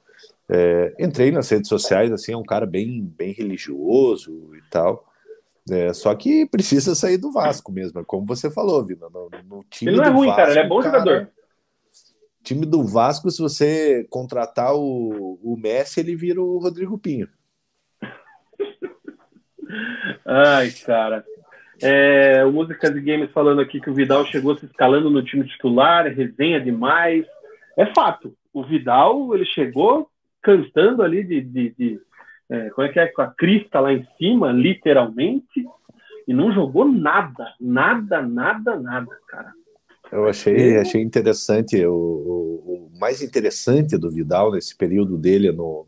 É, entrei nas redes sociais, assim, é um cara bem, bem religioso e tal. É, só que precisa sair do Vasco mesmo, é como você falou, Vina. No, no time ele não é ruim, Vasco, cara, ele é bom cara, jogador. Time do Vasco, se você contratar o, o Messi, ele vira o Rodrigo Pinho. Ai, cara. É, o Músicas e Games falando aqui que o Vidal chegou se escalando no time titular, resenha demais. É fato. O Vidal, ele chegou cantando ali de, de, de é, como é que é, com a crista lá em cima, literalmente, e não jogou nada, nada, nada, nada, cara. Eu achei, achei interessante, o, o, o mais interessante do Vidal nesse período dele no,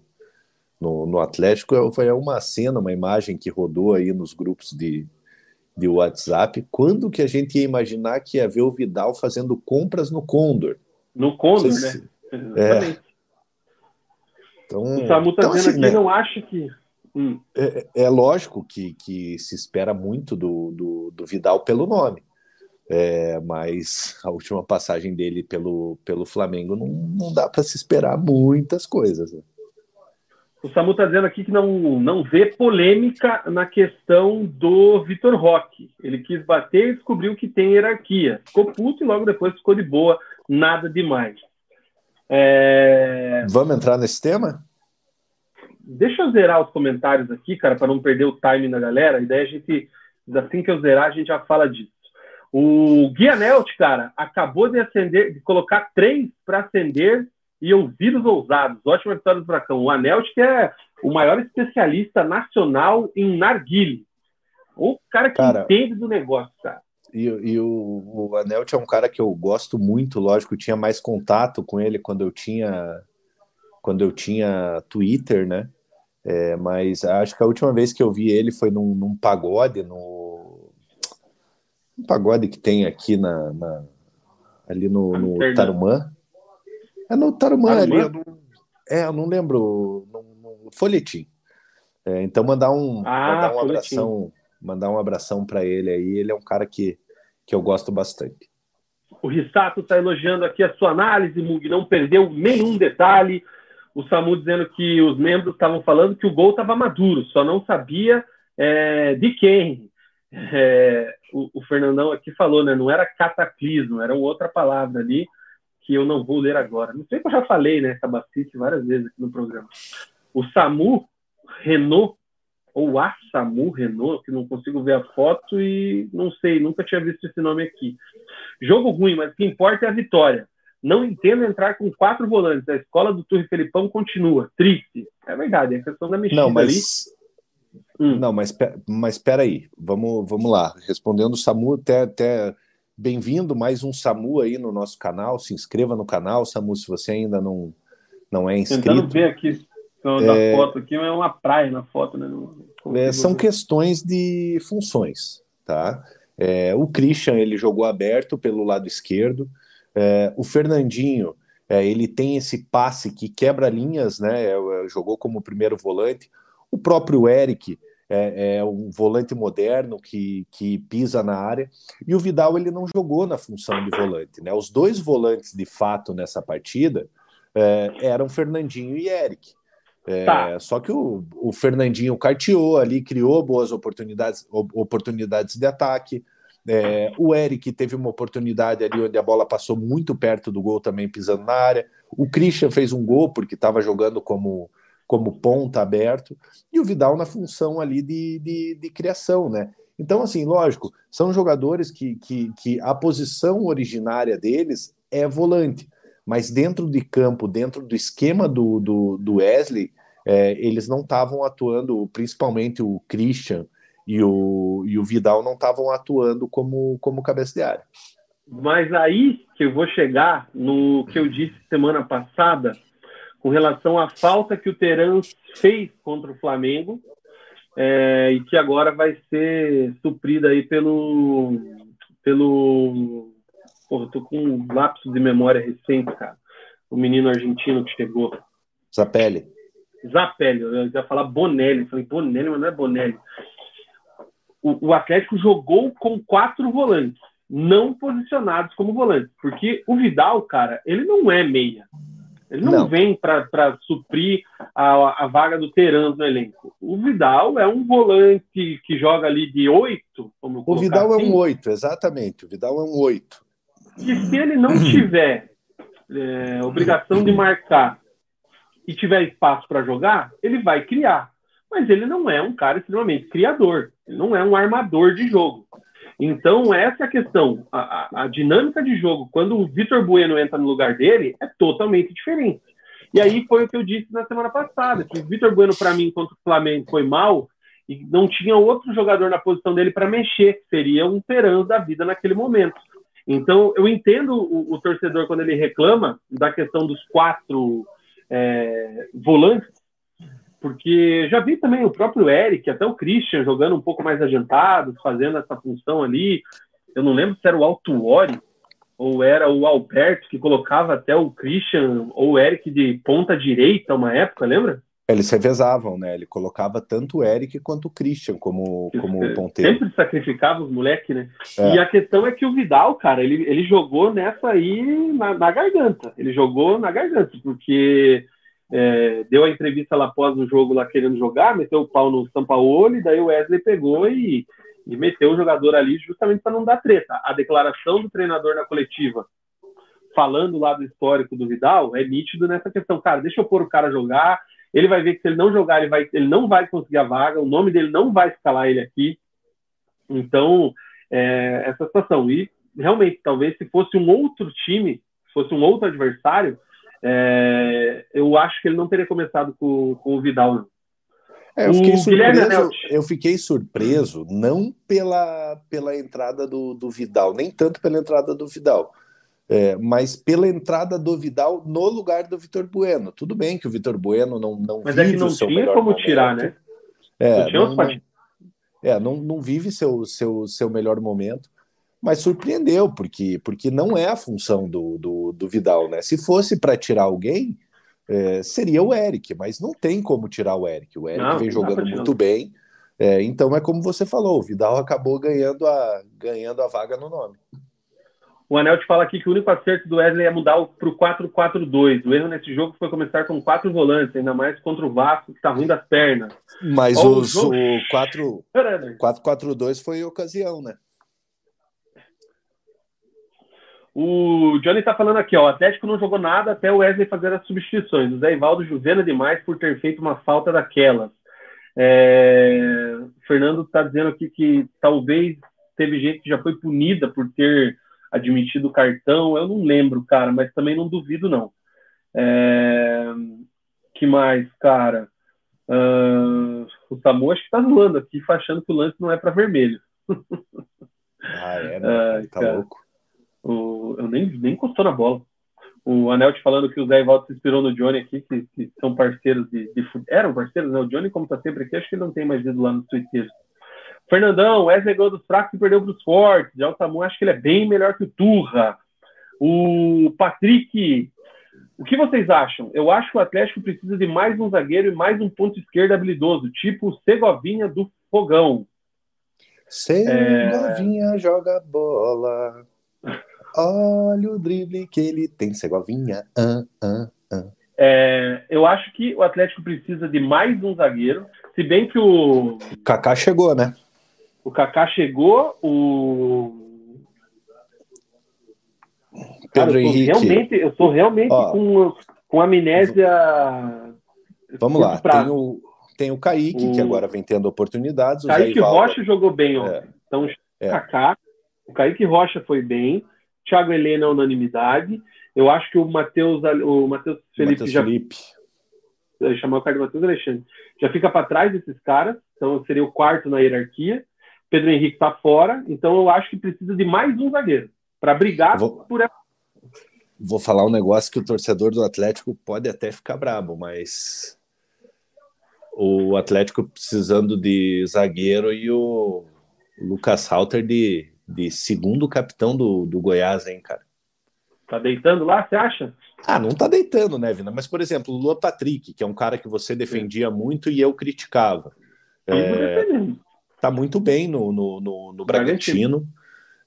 no, no, Atlético foi uma cena, uma imagem que rodou aí nos grupos de, de WhatsApp. Quando que a gente ia imaginar que ia ver o Vidal fazendo compras no Condor? No Condor, se... né? É. Então, o Samu está então, dizendo assim, aqui, né? não acho que. Hum. É, é, lógico que, que se espera muito do, do, do Vidal pelo nome. É, mas a última passagem dele pelo, pelo Flamengo não, não dá para se esperar muitas coisas. Né? O Samu está dizendo aqui que não, não vê polêmica na questão do Vitor Roque. Ele quis bater e descobriu que tem hierarquia. Ficou puto e logo depois ficou de boa, nada demais. É... Vamos entrar nesse tema? Deixa eu zerar os comentários aqui, cara, para não perder o time da galera. E daí a gente, assim que eu zerar, a gente já fala disso. O Guia Nelt, cara, acabou de acender, de colocar três para acender e ouvidos ousados. Ótima vitória do Furacão. O Anelt, que é o maior especialista nacional em narguile. O cara que cara, entende do negócio, cara. E, e o, o Anelt é um cara que eu gosto muito, lógico, eu tinha mais contato com ele quando eu tinha quando eu tinha Twitter, né? É, mas acho que a última vez que eu vi ele foi num, num pagode, no um pagode que tem aqui na, na ali no, no Tarumã. É no Tarumã, ali. Eu não, é, eu não lembro. No, no folhetim. É, então mandar um, ah, mandar um abração, mandar um abração para ele aí. Ele é um cara que que eu gosto bastante. O Rissato está elogiando aqui a sua análise, Mug, não perdeu nenhum detalhe. O Samu dizendo que os membros estavam falando que o gol estava maduro, só não sabia é, de quem. É, o, o, Fernandão aqui falou, né? Não era cataclismo, era outra palavra ali que eu não vou ler agora. Não sei que eu já falei, né? Cabacice várias vezes aqui no programa. O Samu Renault ou a Samu Renault, que não consigo ver a foto e não sei, nunca tinha visto esse nome aqui. Jogo ruim, mas o que importa é a vitória. Não entendo entrar com quatro volantes. A escola do Turre Felipão continua. Triste. É verdade, é questão da mexida não, mas... ali. Hum. Não, mas, mas espera aí. Vamos, vamos lá. Respondendo o Samu, até, até bem-vindo mais um Samu aí no nosso canal. Se inscreva no canal, Samu, se você ainda não, não é inscrito. Tentando ver aqui então, da é... foto aqui é uma praia na foto, né? É, são questões de funções, tá? É, o Christian ele jogou aberto pelo lado esquerdo. É, o Fernandinho é, ele tem esse passe que quebra linhas, né? É, jogou como primeiro volante. O próprio Eric é, é, um volante moderno que, que pisa na área. E o Vidal ele não jogou na função de volante, né? Os dois volantes de fato nessa partida eram Fernandinho e Eric. É, tá. Só que o, o Fernandinho carteou ali, criou boas oportunidades, oportunidades de ataque. É, o Eric teve uma oportunidade ali onde a bola passou muito perto do gol, também pisando na área. O Christian fez um gol porque estava jogando como, como ponta aberto. E o Vidal na função ali de, de, de criação, né? Então, assim, lógico, são jogadores que, que, que a posição originária deles é volante mas dentro de campo, dentro do esquema do, do, do Wesley, é, eles não estavam atuando, principalmente o Christian e o, e o Vidal não estavam atuando como, como cabeça de área. Mas aí que eu vou chegar no que eu disse semana passada com relação à falta que o Terans fez contra o Flamengo é, e que agora vai ser suprida aí pelo pelo Porra, tô com um lapso de memória recente, cara. O menino argentino que chegou. Zapelli. Zapelli, eu ia falar Bonelli. Eu falei Bonelli, mas não é Bonelli. O, o Atlético jogou com quatro volantes. não posicionados como volantes, porque o Vidal, cara, ele não é meia. Ele não, não. vem para suprir a, a, vaga do Terans no elenco. O Vidal é um volante que joga ali de oito. O Vidal assim. é um oito, exatamente. O Vidal é um oito. E se ele não tiver é, obrigação de marcar e tiver espaço para jogar, ele vai criar. Mas ele não é um cara extremamente criador. Ele não é um armador de jogo. Então, essa é a questão. A, a, a dinâmica de jogo, quando o Vitor Bueno entra no lugar dele, é totalmente diferente. E aí foi o que eu disse na semana passada, que o Vitor Bueno, para mim, contra o Flamengo, foi mal e não tinha outro jogador na posição dele para mexer, que seria um Peran da vida naquele momento. Então, eu entendo o, o, torcedor quando ele reclama da questão dos quatro é, volantes, porque já vi também o próprio Eric, até o Christian jogando um pouco mais adiantado, fazendo essa função ali. Eu não lembro se era o Altuori ou era o Alberto que colocava até o Christian ou o Eric de ponta direita uma época, lembra? Eles revezavam, né? Ele colocava tanto o Eric quanto o Christian como, como ponteiro. Sempre sacrificava os moleques, né? É. E a questão é que o Vidal, cara, ele, ele jogou nessa aí na, na garganta. Ele jogou na garganta, porque é, deu a entrevista lá após o jogo lá querendo jogar, meteu o pau no Sampaoli, daí o Wesley pegou e, e meteu o jogador ali justamente para não dar treta. A declaração do treinador na coletiva, falando lá do histórico do Vidal, é nítido nessa questão. Cara, deixa eu pôr o cara jogar, ele vai ver que se ele não jogar, ele, vai, ele não vai conseguir a vaga, o nome dele não vai escalar ele aqui. Então, é, essa situação. E realmente, talvez se fosse um outro time, se fosse um outro adversário, é, eu acho que ele não teria começado com, com o Vidal. É, eu, fiquei surpreso, eu fiquei surpreso, não pela, pela entrada do, do Vidal, nem tanto pela entrada do Vidal, é, mas pela entrada do Vidal no lugar do Vitor Bueno. Tudo bem que o Vitor Bueno não, não mas vive é que não tinha como momento. tirar, né? É, não, não, é não, não vive seu, seu, seu melhor momento mas surpreendeu, porque, porque não é a função do, do, do Vidal, né? Se fosse para tirar alguém, é, seria o Eric, mas não tem como tirar o Eric. O Eric não, vem jogando muito bem. É, então é como você falou, o Vidal acabou ganhando a, ganhando a vaga no nome. O Anel te fala aqui que o único acerto do Wesley é mudar para o 4-4-2. O erro nesse jogo foi começar com quatro volantes, ainda mais contra o Vasco, que está ruim das pernas. Mas os, o 4-4-2 foi ocasião, né? O Johnny tá falando aqui, ó. O Atlético não jogou nada até o Wesley fazer as substituições. O Zé Ivaldo juvena demais por ter feito uma falta daquelas. É... O Fernando tá dizendo aqui que talvez teve gente que já foi punida por ter admitido o cartão. Eu não lembro, cara, mas também não duvido, não. É... Que mais, cara? Uh... O Samu acho que tá zoando aqui, achando que o lance não é para vermelho. Ah, é, né? tá cara. louco. O, eu nem, nem encostou na bola. O Anel te falando que o Zé Ivaldo se inspirou no Johnny aqui, que, que são parceiros de, de, Eram parceiros, né? O Johnny, como tá sempre aqui, acho que ele não tem mais ido lá no Twitter. Fernandão, Wesley ganhou dos fracos e perdeu para os fortes. Já o Samu, acho que ele é bem melhor que o Turra. O Patrick, o que vocês acham? Eu acho que o Atlético precisa de mais um zagueiro e mais um ponto esquerdo habilidoso, tipo o Segovinha do Fogão. Segovinha é... joga bola. Olha o drible que ele tem, Segovinha. Ah, ah, ah. É, eu acho que o Atlético precisa de mais um zagueiro, se bem que o. Kaká chegou, né? O Kaká chegou, o. Pedro Cara, eu Henrique. Realmente, eu estou realmente Ó, com, com amnésia. Vamos lá, tem o, tem o Kaique, o... que agora vem tendo oportunidades. O Kaique Rocha jogou bem ontem. É. Então, é. Kaká, o Kaique Rocha foi bem. Thiago Helena, unanimidade. Eu acho que o Matheus o Matheus Felipe Mateus já Felipe. chamou o cara de Matheus Alexandre. Já fica para trás desses caras, então seria o quarto na hierarquia. Pedro Henrique está fora, então eu acho que precisa de mais um zagueiro para brigar vou, por essa. Vou falar um negócio que o torcedor do Atlético pode até ficar brabo, mas o Atlético precisando de zagueiro e o Lucas Halter de de segundo capitão do, do Goiás, hein, cara? Tá deitando lá, você acha? Ah, não tá deitando, né, Vina? Mas, por exemplo, o Lua Patrick, que é um cara que você defendia muito e eu criticava. Tá é, tá muito bem no, no, no, no Bragantino.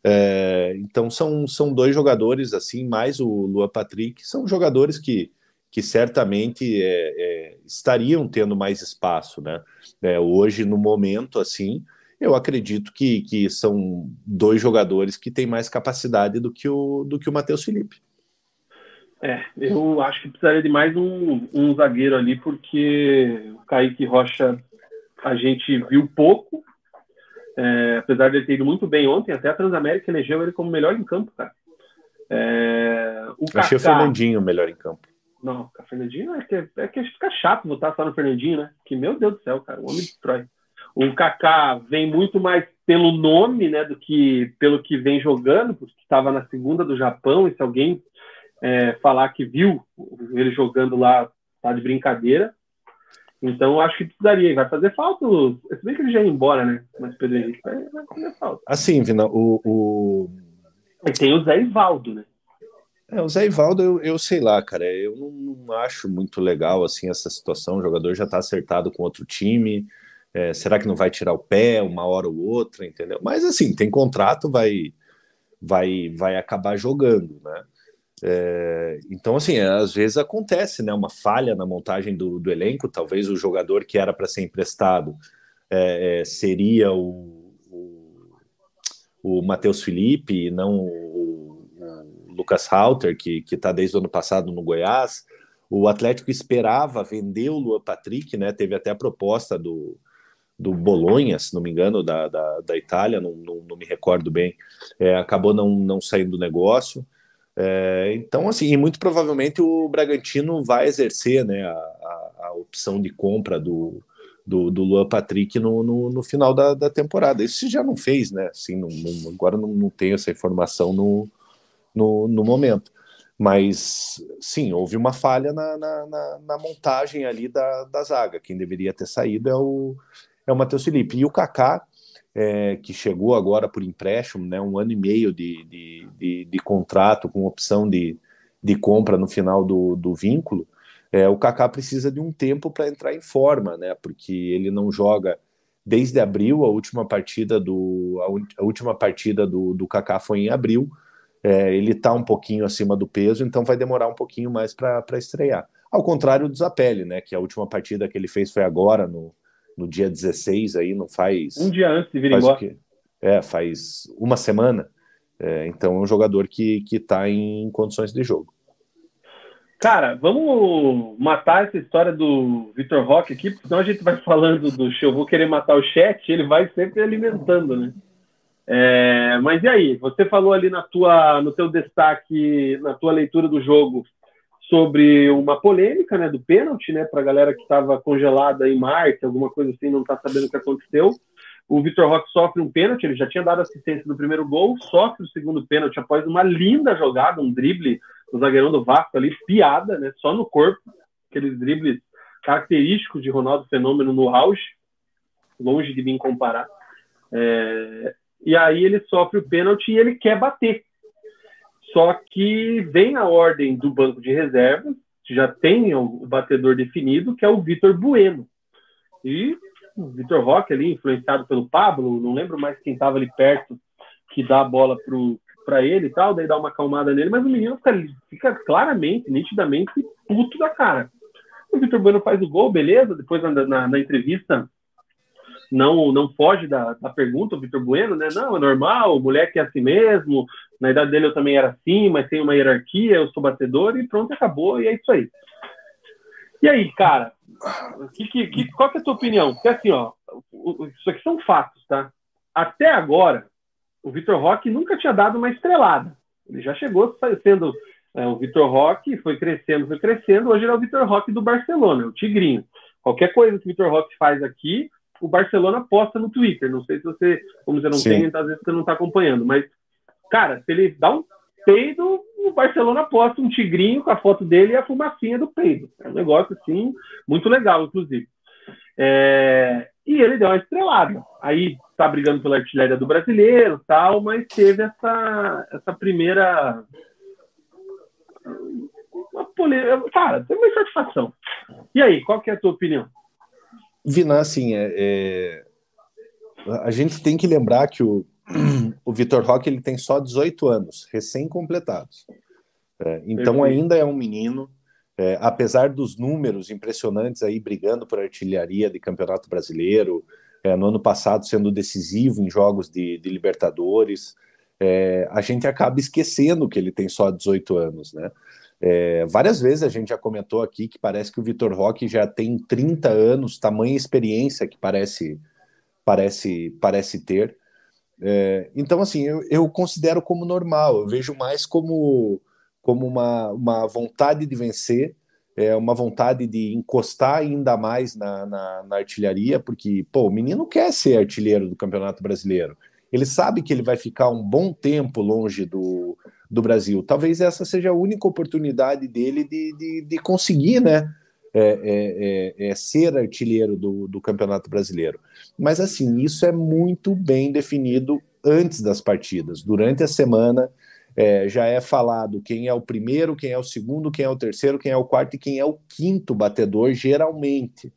É, então são, são dois jogadores assim, mais o Lua Patrick, são jogadores que, que certamente é, é, estariam tendo mais espaço, né? É, hoje, no momento, assim, eu acredito que, que são dois jogadores que têm mais capacidade do que o, do que o Matheus Felipe. É, eu acho que precisaria de mais um, um zagueiro ali, porque o Kaique Rocha a gente viu pouco, é, apesar de ele ter ido muito bem ontem, até a Transamérica elegeu ele como melhor em campo, cara. É, o Kaká... Achei o Fernandinho melhor em campo. Não, o Fernandinho é que, é que fica chato votar só no Fernandinho, né? Que, meu Deus do céu, cara, o homem destrói. O Kaká vem muito mais pelo nome, né, do que pelo que vem jogando, porque estava na segunda do Japão, e se alguém é, falar que viu ele jogando lá, tá de brincadeira. Então, acho que precisaria. Vai fazer falta. Se bem que ele já ia embora, né? Mas Pedro Henrique vai, vai fazer falta. Assim, Vina, o. o... E tem o Zé Ivaldo, né? É, o Zé Ivaldo, eu, eu sei lá, cara. Eu não, não, acho muito legal assim essa situação. O jogador já tá acertado com outro time. É, será que não vai tirar o pé uma hora ou outra, entendeu? Mas assim, tem contrato, vai, vai, vai acabar jogando, né? É, então, assim, às vezes acontece né, uma falha na montagem do, do elenco, talvez o jogador que era para ser emprestado é, é, seria o, o, o Matheus Felipe não o, o Lucas Halter, que está desde o ano passado no Goiás. O Atlético esperava vender o Lua Patrick, né? Teve até a proposta do, do Bolonha, se não me engano, da, da, da Itália, não, não, não, me recordo bem. É, acabou não, não saindo do negócio. É, então, assim, muito provavelmente o Bragantino vai exercer né, a, a, a opção de compra do, do, do Luan Patrick no, no, no final da, da, temporada. Isso já não fez, né? Assim, não, não, agora não, não tenho essa informação no, no, no, momento. Mas, sim, houve uma falha na, na, na, na montagem ali da, da zaga. Quem deveria ter saído é o, é o Matheus Felipe. E o Kaká, é, que chegou agora por empréstimo, né, um ano e meio de, de, de, de contrato com opção de, de compra no final do, do vínculo, é, o Kaká precisa de um tempo para entrar em forma, né, porque ele não joga desde abril, a última partida do a, última partida do, do Kaká foi em abril, é, ele está um pouquinho acima do peso, então vai demorar um pouquinho mais para estrear. Ao contrário do Zapelli, né, que a última partida que ele fez foi agora no, no dia 16 aí, não faz. Um dia antes de vir embora. É, faz uma semana. É, então é um jogador que está em condições de jogo. Cara, vamos matar essa história do Vitor Roque aqui, porque senão a gente vai falando do show. Vou querer matar o chat, ele vai sempre alimentando, né? É, mas e aí? Você falou ali na tua, no teu destaque, na tua leitura do jogo, sobre uma polêmica né, do pênalti, né, para a galera que estava congelada em Marte, alguma coisa assim, não está sabendo o que aconteceu. O Vitor Roque sofre um pênalti, ele já tinha dado assistência no primeiro gol, sofre o segundo pênalti após uma linda jogada, um drible do zagueirão do Vasco ali, piada, né, só no corpo, aqueles dribles característicos de Ronaldo Fenômeno no auge, longe de mim comparar. É... E aí ele sofre o pênalti e ele quer bater. Só que vem a ordem do banco de reservas, já tem o batedor definido, que é o Vitor Bueno. E o Vitor Roque ali, influenciado pelo Pablo, não lembro mais quem estava ali perto, que dá a bola para ele e tal, daí dá uma acalmada nele, mas o menino fica, fica claramente, nitidamente puto da cara. O Vitor Bueno faz o gol, beleza, depois na, na, na entrevista não não foge da, da pergunta, o Vitor Bueno, né? Não, é normal, o moleque é assim mesmo, na idade dele eu também era assim, mas tem uma hierarquia, eu sou batedor e pronto, acabou, e é isso aí. E aí, cara, que, que, que, qual que é a tua opinião? Porque assim, ó, isso aqui são fatos, tá? Até agora, o Vitor Roque nunca tinha dado uma estrelada. Ele já chegou sendo é, o Vitor Roque, foi crescendo, foi crescendo. Hoje ele é o Vitor Roque do Barcelona, o Tigrinho. Qualquer coisa que o Vitor Roque faz aqui, o Barcelona posta no Twitter. Não sei se você, como você não Sim. tem, às vezes você não está acompanhando, mas Cara, se ele dá um peido, o Barcelona posta um tigrinho com a foto dele e a fumacinha do peido. É um negócio, assim, muito legal, inclusive. É... E ele deu uma estrelada. Aí tá brigando pela artilharia do brasileiro tal, mas teve essa, essa primeira. Uma polêmica. Cara, tem uma satisfação. E aí, qual que é a tua opinião? Vina, assim, é, é... a gente tem que lembrar que o, o Vitor Roque ele tem só 18 anos, recém-completados. É, então ainda é um menino, é, apesar dos números impressionantes aí brigando por artilharia de Campeonato Brasileiro, é, no ano passado sendo decisivo em jogos de, de Libertadores, é, a gente acaba esquecendo que ele tem só 18 anos, né? É, várias vezes a gente já comentou aqui que parece que o Vitor Roque já tem 30 anos, tamanha experiência que parece parece parece ter. É, então, assim, eu, eu, considero como normal, eu vejo mais como, como uma, uma vontade de vencer, é, uma vontade de encostar ainda mais na, na, na artilharia, porque, pô, o menino quer ser artilheiro do Campeonato Brasileiro. Ele sabe que ele vai ficar um bom tempo longe do, do Brasil. Talvez essa seja a única oportunidade dele de, de, de conseguir, né? É, é, é, é, ser artilheiro do, do Campeonato Brasileiro. Mas assim, isso é muito bem definido antes das partidas. Durante a semana é, já é falado quem é o primeiro, quem é o segundo, quem é o terceiro, quem é o quarto e quem é o quinto batedor, geralmente.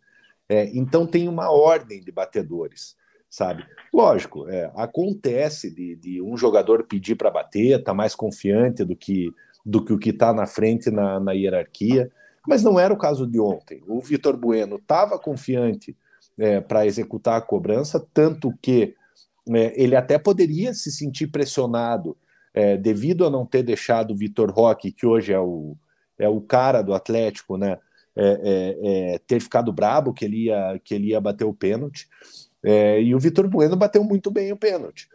É, então tem uma ordem de batedores sabe? Lógico, é, acontece de, de, um jogador pedir para bater, tá mais confiante do que do que o que está na frente na, na, hierarquia, mas não era o caso de ontem. O Vitor Bueno estava confiante é, para executar a cobrança, tanto que é, ele até poderia se sentir pressionado é, devido a não ter deixado o Vitor Roque, que hoje é o, é o cara do Atlético, né? É, é, é, ter ficado brabo que ele ia, que ele ia bater o pênalti. E o Vitor Bueno bateu muito bem o pênalti.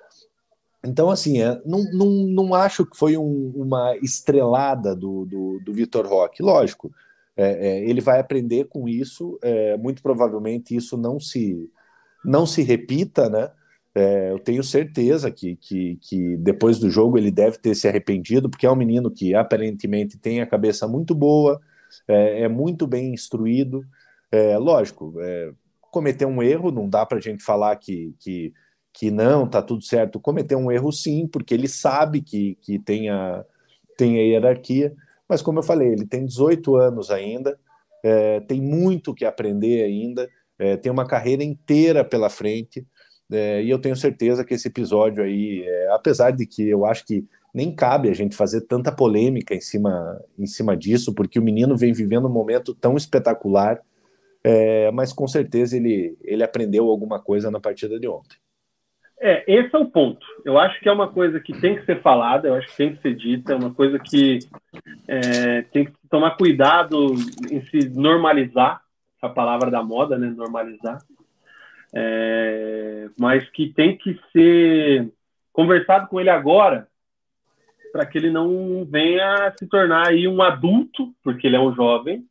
Então, assim, não, não, não acho que foi um, uma estrelada do, do, do Vitor Roque. Lógico, é, é, ele vai aprender com isso. É, muito provavelmente isso não se, não se repita, né? É, eu tenho certeza que, que, que, depois do jogo ele deve ter se arrependido, porque é um menino que aparentemente tem a cabeça muito boa, é, é muito bem instruído. lógico, cometeu um erro, não dá para a gente falar que, que, que não, tá tudo certo. Cometeu um erro sim, porque ele sabe que, que tem, a, tem a hierarquia, mas como eu falei, ele tem 18 anos ainda, é, tem muito que aprender ainda, é, tem uma carreira inteira pela frente, é, e eu tenho certeza que esse episódio aí, é, apesar de que eu acho que nem cabe a gente fazer tanta polêmica em cima, em cima disso, porque o menino vem vivendo um momento tão espetacular, é, mas com certeza ele, ele aprendeu alguma coisa na partida de ontem. É, esse é o ponto. Eu acho que é uma coisa que tem que ser falada, eu acho que tem que ser dita, é uma coisa que é, tem que tomar cuidado em se normalizar, a palavra da moda, né? Normalizar. É, mas que tem que ser conversado com ele agora para que ele não venha se tornar aí um adulto, porque ele é um jovem,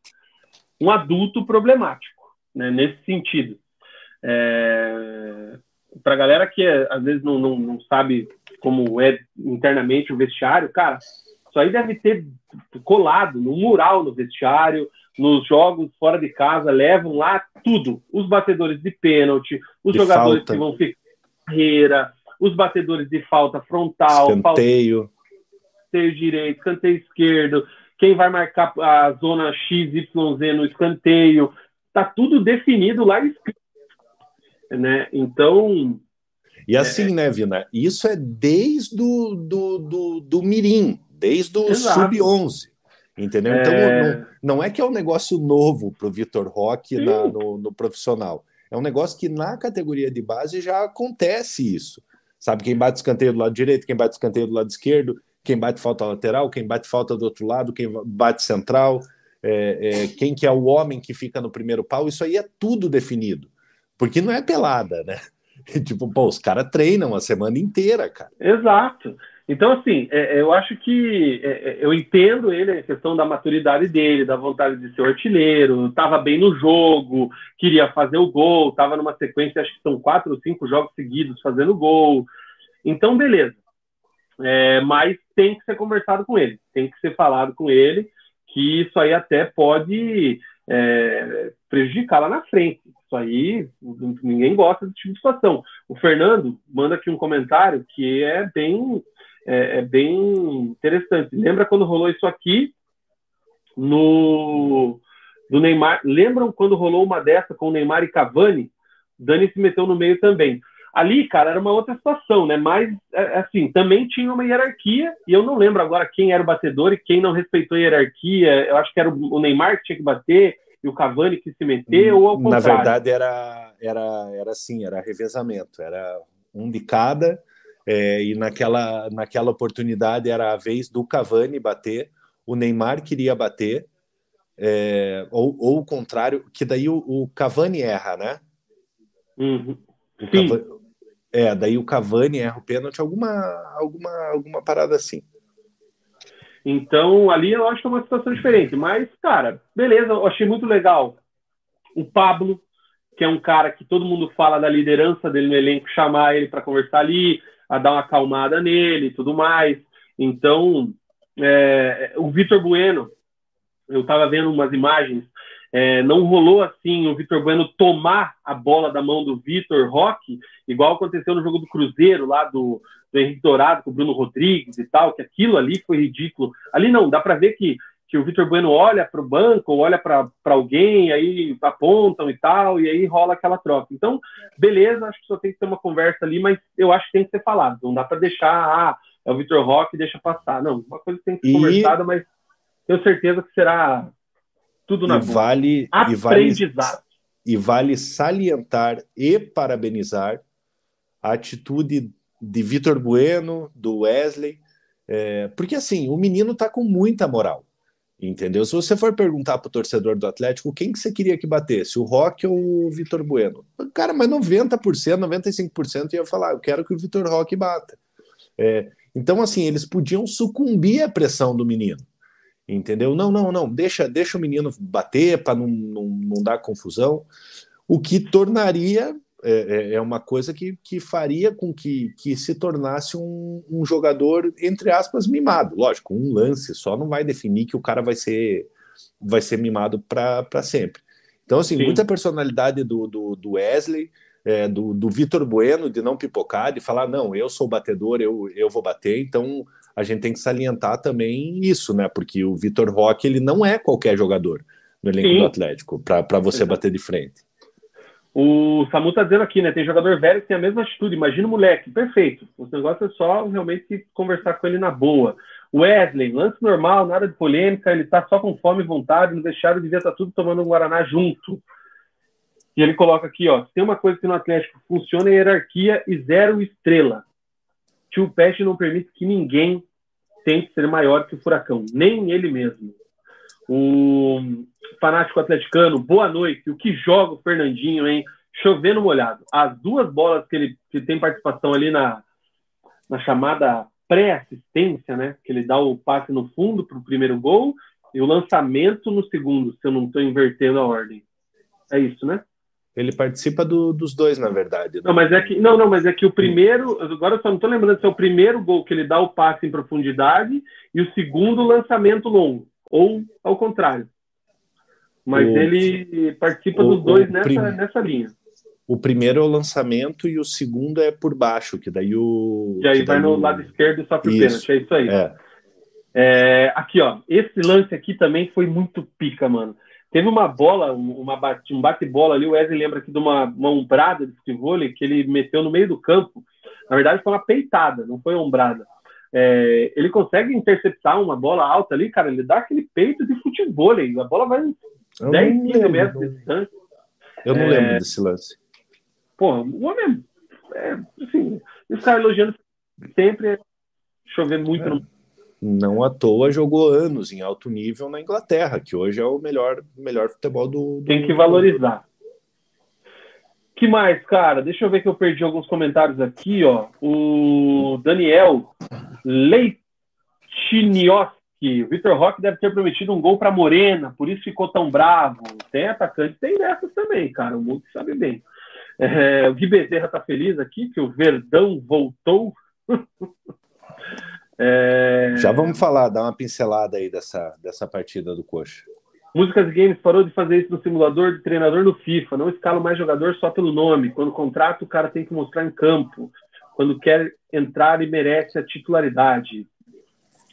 um adulto problemático, né, nesse sentido. É, Para galera que às vezes não, não, não sabe como é internamente o vestiário, cara, isso aí deve ter colado no mural no vestiário, nos jogos fora de casa, levam lá tudo. Os batedores de pênalti, os de jogadores falta. que vão ficar carreira, os batedores de falta frontal, escanteio, escanteio direito, escanteio esquerdo, quem vai marcar a zona XYZ no escanteio, tá tudo definido lá escrito. Né? Então. E assim, é... né, Vina? Isso é desde do, do, do, do Mirim, desde o Sub-11. Entendeu? Então, é... Não, não, é que é um negócio novo para o Vitor Roque na, no, no profissional. É um negócio que na categoria de base já acontece isso. Sabe quem bate escanteio do lado direito, quem bate escanteio do lado esquerdo, quem bate falta lateral, quem bate falta do outro lado, quem bate central, é, é, quem que é o homem que fica no primeiro pau, isso aí é tudo definido. Porque não é pelada, né? tipo, pô, os caras treinam a semana inteira, cara. Exato. Então, assim, é, é eu acho que é, é, eu entendo ele, a questão da maturidade dele, da vontade de ser artilheiro, estava bem no jogo, queria fazer o gol, estava numa sequência, acho que são quatro ou cinco jogos seguidos fazendo gol. Então, beleza. É, mas tem que ser conversado com ele, tem que ser falado com ele, que isso aí até pode é, prejudicar lá na frente. Isso aí, ninguém gosta desse tipo de situação. O Fernando manda aqui um comentário que é bem, é, é bem interessante. Lembra quando rolou isso aqui no do Neymar? Lembram quando rolou uma dessa com o Neymar e Cavani? Dani se meteu no meio também. Ali, cara, era uma outra situação, né? Mas, é, assim, também tinha uma hierarquia, e eu não lembro agora quem era o batedor e quem não respeitou a hierarquia. Eu acho que era o Neymar que tinha que bater e o Cavani que se meteu, ou ao contrário. Na verdade, era, era, era assim, era revezamento, era um de cada, é, e naquela, naquela oportunidade era a vez do Cavani bater, o Neymar queria bater, é, ou, ou o contrário, que daí o, o Cavani erra, né? Uhum. Cavani, é, daí o Cavani erra o pênalti, alguma, alguma, alguma parada assim. Então, ali eu acho que é uma situação diferente. Mas, cara, beleza, eu achei muito legal. O Pablo, que é um cara que todo mundo fala da liderança dele no elenco, chamar ele para conversar ali, a dar uma acalmada nele e tudo mais. Então, é, o Vitor Bueno, eu estava vendo umas imagens, é, não rolou assim o Vitor Bueno tomar a bola da mão do Vitor Roque, igual aconteceu no jogo do Cruzeiro, lá do, do Henrique Dourado com o Bruno Rodrigues e tal, que aquilo ali foi ridículo. Ali não, dá para ver que, que o Vitor Bueno olha para o banco, ou olha para alguém, aí apontam e tal, e aí rola aquela troca. Então, beleza, acho que só tem que ter uma conversa ali, mas eu acho que tem que ser falado. Não dá para deixar, ah, é o Vitor Roque, deixa passar. Não, uma coisa tem que ser e... conversada, mas tenho certeza que será tudo na e boa. Vale, Aprendizado. E vale, e vale salientar e parabenizar a atitude de Vitor Bueno, do Wesley, é, porque assim, o menino tá com muita moral, entendeu? Se você for perguntar pro torcedor do Atlético quem que você queria que batesse, o Roque ou o Vitor Bueno? Cara, mas 90%, 95% ia falar, eu quero que o Vitor Roque bata. É, então, assim, eles podiam sucumbir à pressão do menino entendeu? Não, não, não, deixa, deixa o menino bater para não, não, não dar confusão, o que tornaria é, é, é uma coisa que, que faria com que, que se tornasse um, um jogador, entre aspas, mimado. Lógico, um lance só não vai definir que o cara vai ser, vai ser mimado para sempre. Então, assim, Sim. muita personalidade do, do, do Wesley, é, do, do Vitor Bueno, de não pipocar, de falar, não, eu sou batedor, eu, eu vou bater, então a gente tem que salientar também isso, né? Porque o Vitor Roque ele não é qualquer jogador no elenco Sim. do Atlético para você bater de frente. O Samu tá dizendo aqui, né? Tem jogador velho que tem a mesma atitude. Imagina o moleque, perfeito. O negócio é só realmente conversar com ele na boa. Wesley, lance normal, nada de polêmica, ele tá só com fome e vontade, no vestiário devia estar tá tudo tomando um Guaraná junto. E ele coloca aqui, ó, tem uma coisa que no Atlético funciona é hierarquia e zero estrela. Tio Pest não permite que ninguém tente ser maior que o Furacão, nem ele mesmo. O fanático atleticano, boa noite. O que joga o Fernandinho, hein? Chovendo molhado. As duas bolas que ele que tem participação ali na, na chamada pré-assistência, né? Que ele dá o passe no fundo para o primeiro gol e o lançamento no segundo, se eu não estou invertendo a ordem. É isso, né? Ele participa do, dos dois, na verdade. Né? Não, mas é que não, não, mas é que o primeiro, agora eu só não estou lembrando se é o primeiro gol que ele dá o passe em profundidade e o segundo lançamento longo, ou ao contrário. Mas o, ele participa o, dos dois nessa, prim... nessa linha. O primeiro é o lançamento e o segundo é por baixo, que daí o. E aí vai no lado esquerdo só pro pênalti, é isso aí. É. É, aqui, ó, esse lance aqui também foi muito pica, mano. Teve uma bola, uma bate, um bate-bola ali, o Wesley lembra aqui de uma, uma ombrada de futebol que ele meteu no meio do campo. Na verdade, foi uma peitada, não foi ombrada. É, ele consegue interceptar uma bola alta ali, cara, ele dá aquele peito de futebol, a bola vai uns 10, 15 metros de distância. Eu não é, lembro desse lance. Pô, o homem é, assim, os caras elogiando sempre chover muito é. no não à toa jogou anos em alto nível na Inglaterra, que hoje é o melhor, melhor futebol do, do Tem que valorizar. Que mais, cara? Deixa eu ver que eu perdi alguns comentários aqui, ó. O Daniel Leitinioski. O Vitor Roque deve ter prometido um gol para Morena, por isso ficou tão bravo. Tem atacante, tem dessas também, cara. O mundo sabe bem. É, o Gui Bezerra tá feliz aqui, que o Verdão voltou. É... Já vamos falar, dar uma pincelada aí dessa, dessa partida do Coxa. Músicas Games parou de fazer isso no simulador de treinador no FIFA. Não escala mais jogador só pelo nome. Quando contrata, o cara tem que mostrar em campo. Quando quer entrar e merece a titularidade.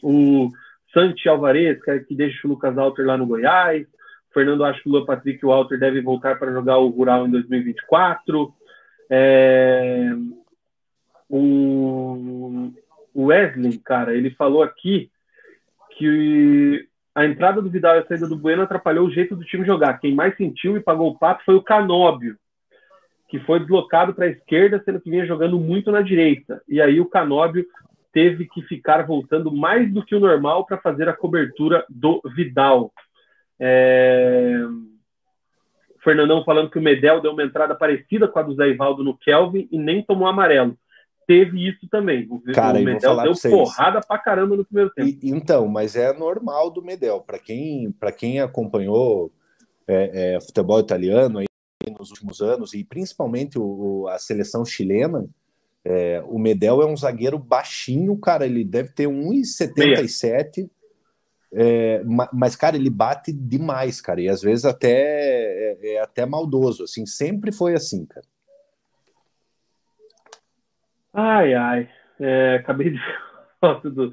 O Santi Alvarez, que, é que deixa o Lucas Alter lá no Goiás. O Fernando acha que o Luan Patrick e o Alter devem voltar para jogar o Rural em 2024. É, o Wesley, cara, ele falou aqui que a entrada do Vidal e a saída do Bueno atrapalhou o jeito do time jogar. Quem mais sentiu e pagou o pato foi o Canóbio, que foi deslocado para a esquerda, sendo que vinha jogando muito na direita. E aí o Canóbio teve que ficar voltando mais do que o normal para fazer a cobertura do Vidal. É... Fernandão falando que o Medel deu uma entrada parecida com a do Zé Ivaldo no Kelvin e nem tomou amarelo teve isso também. O, Cara, o Medel deu porrada pra caramba no primeiro tempo. E, então, mas é normal do Medel. Para quem, quem acompanhou é, é, futebol italiano aí nos últimos anos, e principalmente o, a seleção chilena, é, o Medel é um zagueiro baixinho, cara. Ele deve ter 1,77. É, mas, cara, ele bate demais, cara, e às vezes até é, é até maldoso, assim, sempre foi assim, cara. Ai, ai. É, acabei de ver a foto do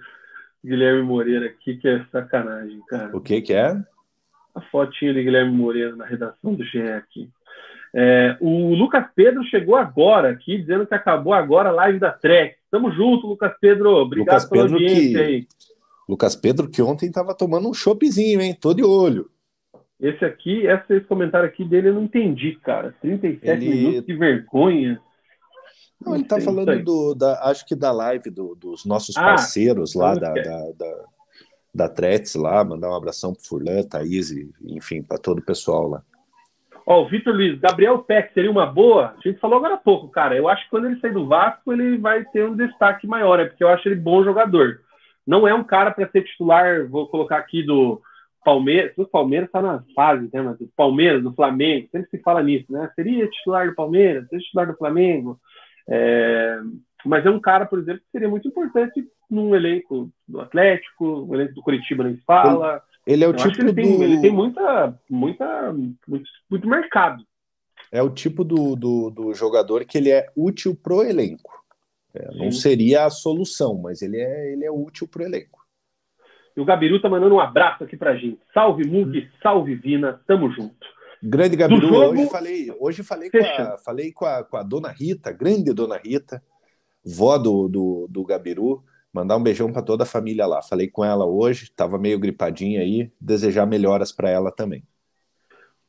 Guilherme Moreira aqui, que é sacanagem, cara. O que que é? A fotinha de Guilherme Moreira na redação do GE aqui. É, o Lucas Pedro chegou agora aqui, dizendo que acabou agora a live da Trek. Tamo junto, Lucas Pedro. Obrigado Lucas pela Pedro audiência que... aí. Lucas Pedro, que ontem estava tomando um choppzinho, hein? Tô de olho. Esse aqui, esse comentário aqui dele eu não entendi, cara. 37 Ele... minutos de vergonha. Não, ele está falando do, da, acho que da live do, dos nossos ah, parceiros lá da, da, da, da Tretz lá, mandar um abração pro Furlan, Thaís, e, enfim, para todo o pessoal lá. Ó, o Vitor Luiz, Gabriel Peck seria uma boa? A gente falou agora há pouco, cara. Eu acho que quando ele sair do Vasco, ele vai ter um destaque maior, é porque eu acho ele bom jogador. Não é um cara para ser titular, vou colocar aqui do Palmeiras. O Palmeiras está na fase, né? Mas o Palmeiras, do Flamengo, sempre se fala nisso, né? Seria titular do Palmeiras, seria titular do Flamengo. É, mas é um cara, por exemplo, que seria muito importante num elenco do Atlético, no elenco do Curitiba nem fala. Ele, é o Eu tipo ele do... Tem, ele tem muita, muita, muito, muito mercado. É o tipo do, do, do jogador que ele é útil pro elenco. É, não seria a solução, mas ele é, ele é útil pro elenco. E o Gabiru tá mandando um abraço aqui pra gente. Salve Mug, salve Vina, tamo junto. Grande Gabiru, jogo... hoje falei, hoje falei, com, a, falei com, a, com a dona Rita, grande dona Rita, vó do, do, do Gabiru. Mandar um beijão para toda a família lá. Falei com ela hoje, estava meio gripadinha aí, desejar melhoras para ela também.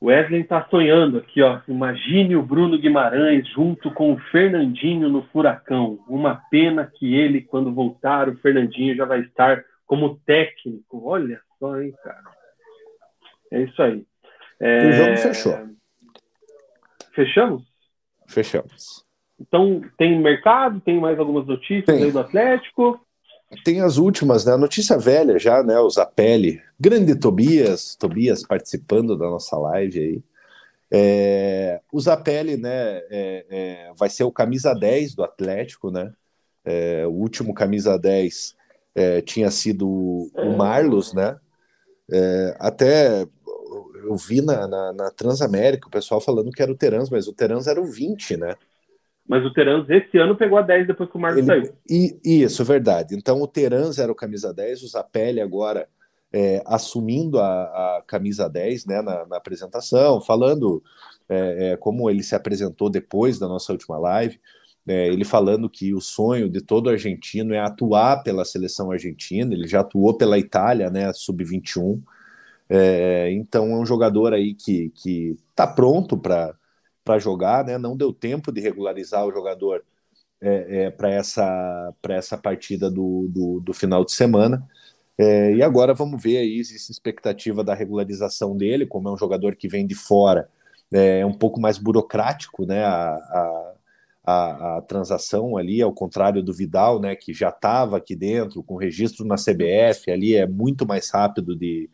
Wesley está sonhando aqui, ó. Imagine o Bruno Guimarães junto com o Fernandinho no Furacão. Uma pena que ele, quando voltar, o Fernandinho já vai estar como técnico. Olha só, hein, cara. É isso aí. É... O jogo fechou. Fechamos? Fechamos. Então, tem mercado? Tem mais algumas notícias tem. aí do Atlético? Tem as últimas, né? A notícia velha já, né? O Zapelli. Grande Tobias, Tobias participando da nossa live aí. É, o Zapelli, né, é, é, vai ser o camisa 10 do Atlético, né? É, o último camisa 10 é, tinha sido o Marlos, né? É, até eu vi na, na, na, Transamérica o pessoal falando que era o Terans, mas o Terans era o 20, né? Mas o Terans esse ano pegou a 10 depois que o Marcos Ele, saiu. E, isso, verdade. Então o Terans era o camisa 10, o Zapelli agora é, assumindo a, a, camisa 10 né, na, na apresentação, falando é, é, como ele se apresentou depois da nossa última live. É, ele falando que o sonho de todo argentino é atuar pela seleção argentina, ele já atuou pela Itália, né, sub-21, é, então é um jogador aí que está pronto para jogar, né? Não deu tempo de regularizar o jogador é, é, para essa, essa partida do, do, do, final de semana. É, e agora vamos ver aí existe expectativa da regularização dele, como é um jogador que vem de fora, é, é um pouco mais burocrático, né? A, a, a, a, transação ali, ao contrário do Vidal, né, que já estava aqui dentro, com registro na CBF, ali é muito mais rápido de,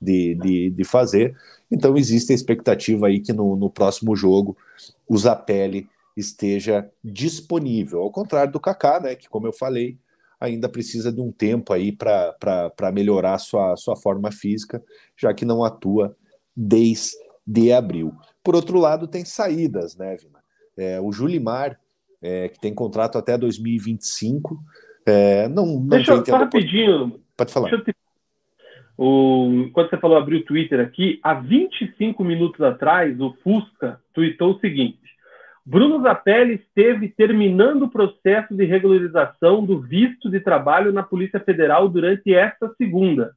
de, de, de fazer. Então existe a expectativa aí que no, no próximo jogo o Zapelli esteja disponível, ao contrário do Kaká, né, que como eu falei, ainda precisa de um tempo aí para melhorar sua, sua forma física, já que não atua desde abril. Por outro lado, tem saídas, né, Vina? É, o Julimar, é, que tem contrato até 2025, é, não, não Deixa eu, só rapidinho. Pode falar. Deixa eu te o, quando você falou abrir o Twitter aqui, há 25 minutos atrás, o Fusca tweetou o seguinte: Bruno Zapelli esteve terminando o processo de regularização do visto de trabalho na Polícia Federal durante esta segunda.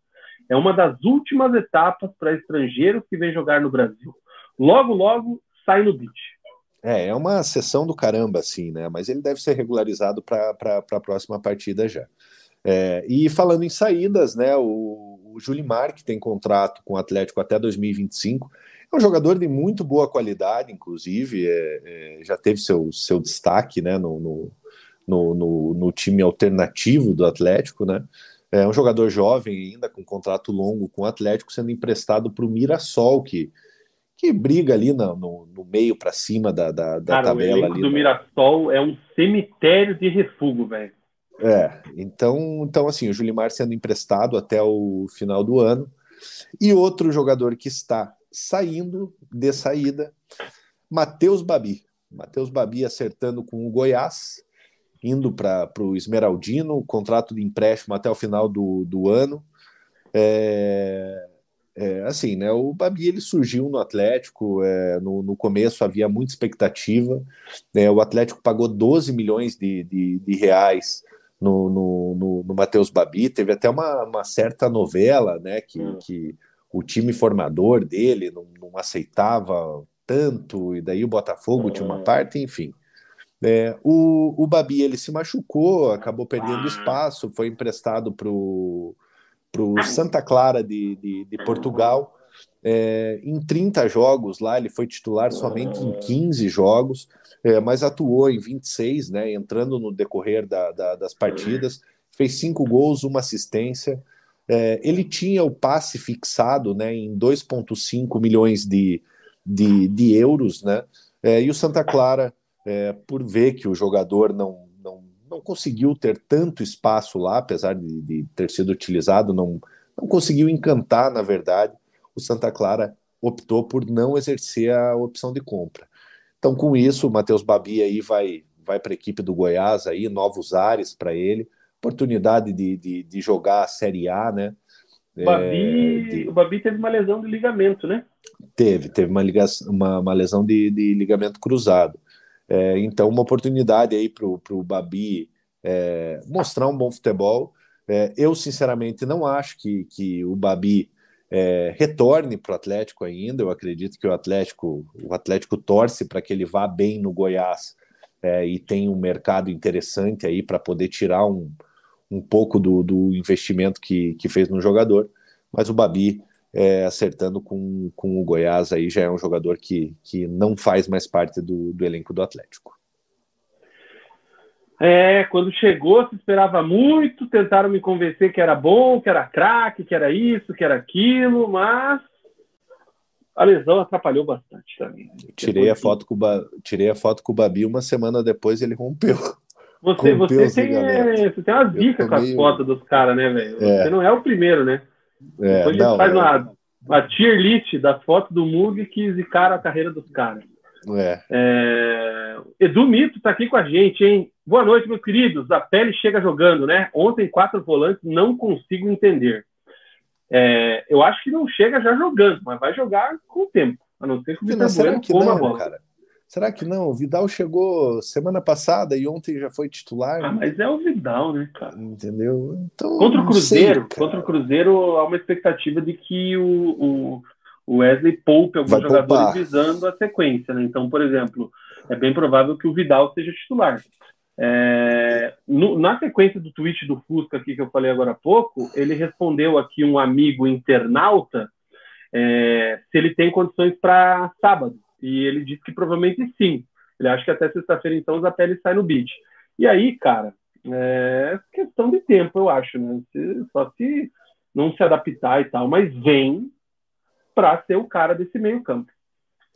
É uma das últimas etapas para estrangeiros que vem jogar no Brasil. Logo, logo, sai no beat. É, é uma sessão do caramba, assim, né? Mas ele deve ser regularizado para a próxima partida já. É, e falando em saídas, né? O, o Julimar, que tem contrato com o Atlético até 2025, é um jogador de muito boa qualidade, inclusive, é, é, já teve seu, seu destaque né, no, no, no, no, time alternativo do Atlético, né? É um jogador jovem ainda, com contrato longo com o Atlético, sendo emprestado para o Mirassol, que, que briga ali no, no, no meio para cima da, da, da Cara, tabela. O ali, do né? Mirassol é um cemitério de refúgio, velho. É, então, então assim, o Julimar sendo emprestado até o final do ano. E outro jogador que está saindo de saída, Matheus Babi. Matheus Babi acertando com o Goiás, indo para o Esmeraldino, contrato de empréstimo até o final do, do ano. É, é, assim, né? O Babi ele surgiu no Atlético. É, no, no começo havia muita expectativa. Né, o Atlético pagou 12 milhões de, de, de reais no, no, no, no Matheus Babi. Teve até uma, uma certa novela, né? Que, Hum. que o time formador dele não, não aceitava tanto, e daí o Botafogo tinha uma parte, enfim. É, o, o Babi ele se machucou, acabou perdendo espaço, foi emprestado para o Santa Clara de, de, de Portugal. É, em 30 jogos lá, ele foi titular somente em 15 jogos, é, mas atuou em 26, né, entrando no decorrer da, da, das partidas, fez cinco gols, uma assistência. É, ele tinha o passe fixado né, em 2,5 milhões de, de, de euros, né? É, e o Santa Clara, é, por ver que o jogador não, não, não conseguiu ter tanto espaço lá, apesar de, de ter sido utilizado, não, não conseguiu encantar, na verdade, o Santa Clara optou por não exercer a opção de compra. Então, com isso, o Matheus Babi aí vai, vai para a equipe do Goiás, aí, novos ares para ele, oportunidade de, de, de, jogar a Série A, né? O Babi, é, de... o Babi teve uma lesão de ligamento, né? Teve, teve uma, ligação, uma, uma lesão de, de ligamento cruzado. É, então, uma oportunidade aí para o Babi é, mostrar um bom futebol. É, eu, sinceramente, não acho que, que o Babi é, retorne para o Atlético ainda. Eu acredito que o Atlético, o Atlético torce para que ele vá bem no Goiás é, e tenha um mercado interessante aí para poder tirar um, um pouco do, do investimento que, que fez no jogador. Mas o Babi é, acertando com, com o Goiás aí já é um jogador que, que não faz mais parte do, do elenco do Atlético. É, quando chegou se esperava muito, tentaram me convencer que era bom, que era craque, que era isso, que era aquilo, mas a lesão atrapalhou bastante também. Tirei a, foto com o ba... Tirei a foto com o Babi uma semana depois ele rompeu. Você, você, tem, é, você tem uma dica com as fotos dos caras, né, velho? É. Você não é o primeiro, né? É, depois não, faz uma, uma tier list da foto do Mug que zicaram a carreira dos caras. É. É... Edu Mito tá aqui com a gente, hein? Boa noite, meus queridos. A pele chega jogando, né? Ontem, quatro volantes, não consigo entender. É... Eu acho que não chega já jogando, mas vai jogar com o tempo. A não ser que o Vitor Bueno coma a bola. Cara? Será que não? O Vidal chegou semana passada e ontem já foi titular. Ah, mas é o Vidal, né, cara? Entendeu? Então, contra o Cruzeiro, sei, contra o Cruzeiro há uma expectativa de que o, o Wesley poupe alguns Vai jogadores poupar. visando a sequência, né? Então, por exemplo, é bem provável que o Vidal seja titular. É, no, na sequência do tweet do Fusca aqui que eu falei agora há pouco, ele respondeu aqui um amigo internauta é, se ele tem condições para sábado. E ele disse que provavelmente sim. Ele acha que até sexta-feira, então, o Zapelli sai no beat. E aí, cara, é questão de tempo, eu acho, né? Se, só se não se adaptar e tal, mas vem para ser o cara desse meio campo.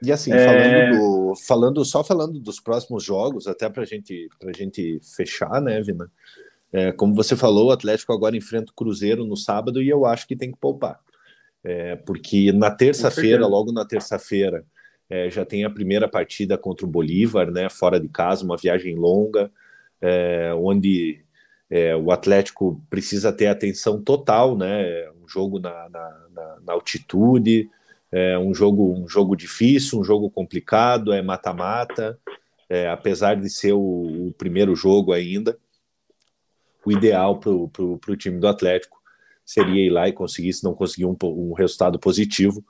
E assim, é... falando, do, falando só falando dos próximos jogos, até para gente, a gente fechar, né, Vina? É, como você falou, o Atlético agora enfrenta o Cruzeiro no sábado e eu acho que tem que poupar. É, porque na terça-feira, logo na terça-feira, é, já tem a primeira partida contra o Bolívar, né, fora de casa, uma viagem longa, é, onde é, o Atlético precisa ter atenção total, né, um jogo na, na, na, na altitude, é um jogo, um jogo difícil, um jogo complicado, é mata-mata, é, apesar de ser o, o, primeiro jogo ainda, o ideal para o time do Atlético seria ir lá e conseguir, se não conseguir um, um resultado positivo,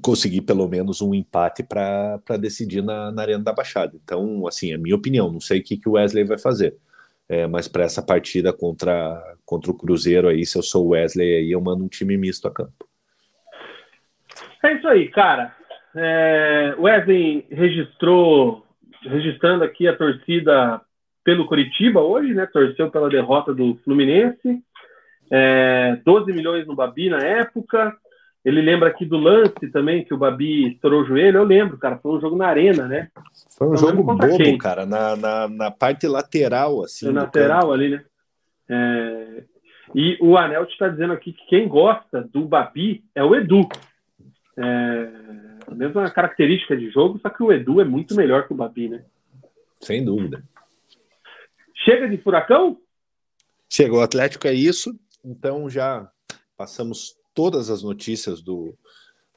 conseguir pelo menos um empate para decidir na, na Arena da Baixada. Então, assim, é minha opinião, não sei o que, que o Wesley vai fazer. É, mas para essa partida contra, contra o Cruzeiro aí, se eu sou o Wesley aí, eu mando um time misto a campo. É isso aí, cara. É, Wesley registrou, registrando aqui a torcida pelo Curitiba hoje, né? Torceu pela derrota do Fluminense. É, 12 milhões no Babi na época. Ele lembra aqui do lance também, que o Babi estourou o joelho. Eu lembro, cara, foi um jogo na arena, né? Foi um jogo bobo, quem? cara, na, na, na, parte lateral, assim. Na lateral campo. ali, né? É... E o Anel está dizendo aqui que quem gosta do Babi é o Edu. É... A mesma característica de jogo, só que o Edu é muito melhor que o Babi, né? Sem dúvida. Chega de furacão? Chegou o Atlético, é isso. Então já passamos todas as notícias do,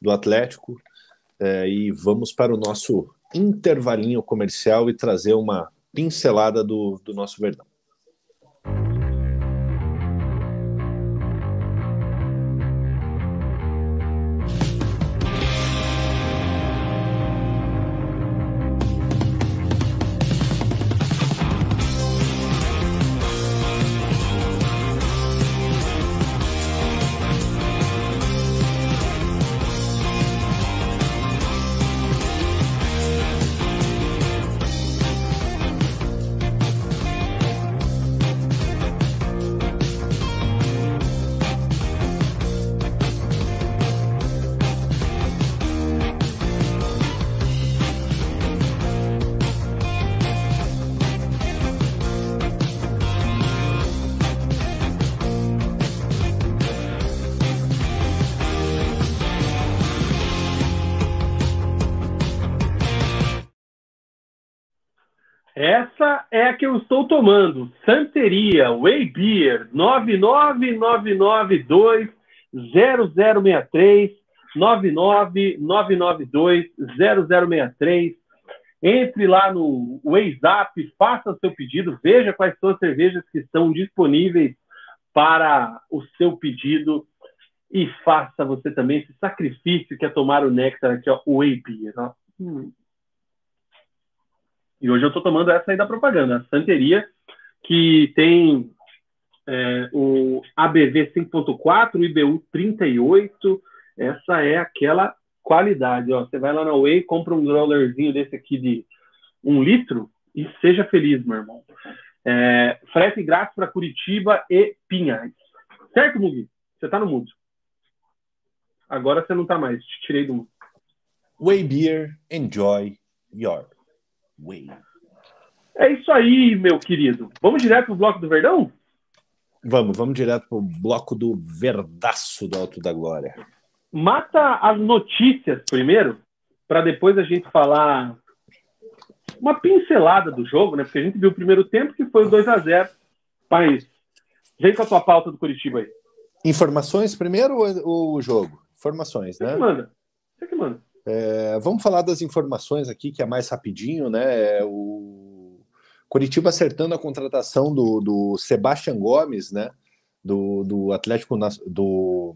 do Atlético é, e vamos para o nosso intervalinho comercial e trazer uma pincelada do, do nosso Verdão. É que eu estou tomando. Santeria Way Beer 99992 0063 99992 0063. Entre lá no WhatsApp, faça seu pedido, veja quais são as cervejas que estão disponíveis para o seu pedido e faça você também esse sacrifício que é tomar o néctar aqui, ó, o Whey Beer. Ó. Hum, e hoje eu estou tomando essa aí da propaganda, a Santeria, que tem é, o ABV 5.4, o IBU 38. Essa é aquela qualidade. Ó. Você vai lá na Way, compra um growlerzinho desse aqui de um litro e seja feliz, meu irmão. É, frete grátis para Curitiba e Pinhais. Certo, Mugi? Você está no mundo. Agora você não está mais. Te tirei do mundo. Way Beer, enjoy your Way. É isso aí, meu querido. Vamos direto pro bloco do Verdão? Vamos, vamos direto pro bloco do Verdaço do Alto da Glória. Mata as notícias primeiro, para depois a gente falar uma pincelada do jogo, né? Porque a gente viu o primeiro tempo que foi o 2 a 0 Mas vem com a tua pauta do Curitiba aí. Informações primeiro ou o jogo? Informações, né? Você que manda. Você que manda. É, vamos falar das informações aqui, que é mais rapidinho, né? É o Curitiba acertando a contratação do, do Sebastian Gomes, né? Do, do, Atlético, do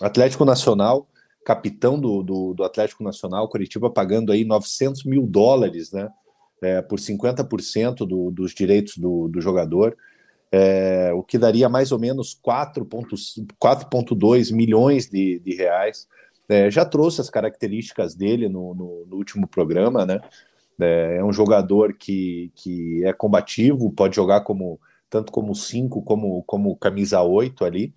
Atlético Nacional, capitão do, do, do, Atlético Nacional, Curitiba pagando aí 900 mil dólares, né? É, por 50% do, dos direitos do, do jogador, é, o que daria mais ou menos 4,2 milhões de, de reais é, já trouxe as características dele no, no, no último programa, né? É, é, um jogador que, que é combativo, pode jogar como tanto como 5 como, como camisa 8 ali.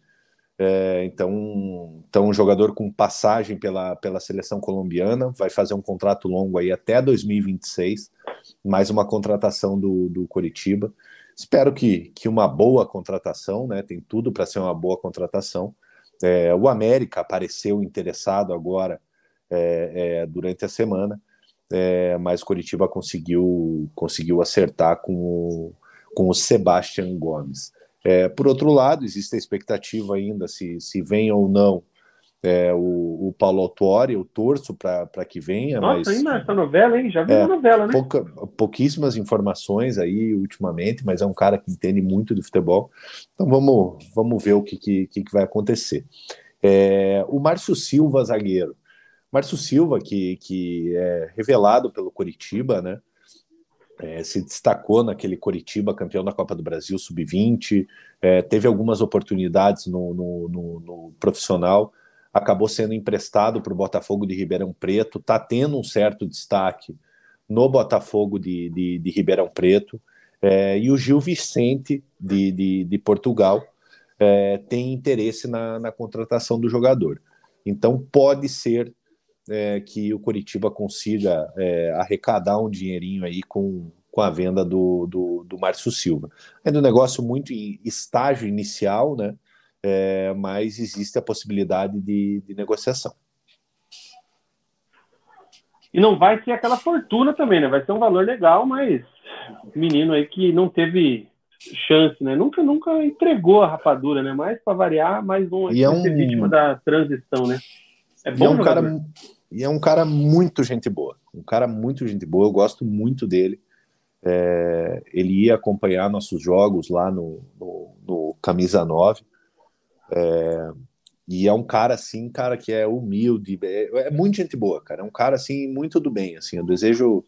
É, então, então, um jogador com passagem pela, pela seleção colombiana, vai fazer um contrato longo aí até 2026, mais uma contratação do, do Coritiba. Espero que, que uma boa contratação, né? Tem tudo para ser uma boa contratação. É, o América apareceu interessado agora é, é, durante a semana, é, mas Curitiba conseguiu, conseguiu acertar com o, com o Sebastian Gomes. É, por outro lado, existe a expectativa ainda se, se vem ou não é, o, o Paulo Autuori, eu torço para que venha. Nossa, mas, ainda essa novela, hein? Já viu é, a novela, né? Pouca, pouquíssimas informações aí ultimamente, mas é um cara que entende muito de futebol. Então vamos, vamos ver o que, que, que vai acontecer. É, o Márcio Silva, zagueiro. Márcio Silva, que, que é revelado pelo Coritiba, né? É, se destacou naquele Coritiba, campeão da Copa do Brasil Sub-20, é, teve algumas oportunidades no, no, no, no profissional, acabou sendo emprestado para o Botafogo de Ribeirão Preto, está tendo um certo destaque no Botafogo de, de, de Ribeirão Preto, é, e o Gil Vicente, de, de, de Portugal, é, tem interesse na, na, contratação do jogador. Então, pode ser é, que o Curitiba consiga é, arrecadar um dinheirinho aí com, com a venda do, do, do Márcio Silva. Ainda um negócio muito em estágio inicial, né? É, mas existe a possibilidade de, de negociação. E não vai ser aquela fortuna também, né? Vai ser um valor legal, mas menino aí que não teve chance, né? Nunca, nunca entregou a rapadura, né? Mas para variar, mais um e é um... vítima da transição, né? É bom e é um cara e é um cara muito gente boa, um cara muito gente boa. Eu gosto muito dele. É, ele ia acompanhar nossos jogos lá no, no, no Camisa 9. É, e é um cara assim, cara que é humilde, é, é muito gente boa, cara. É um cara assim muito do bem, assim. Eu desejo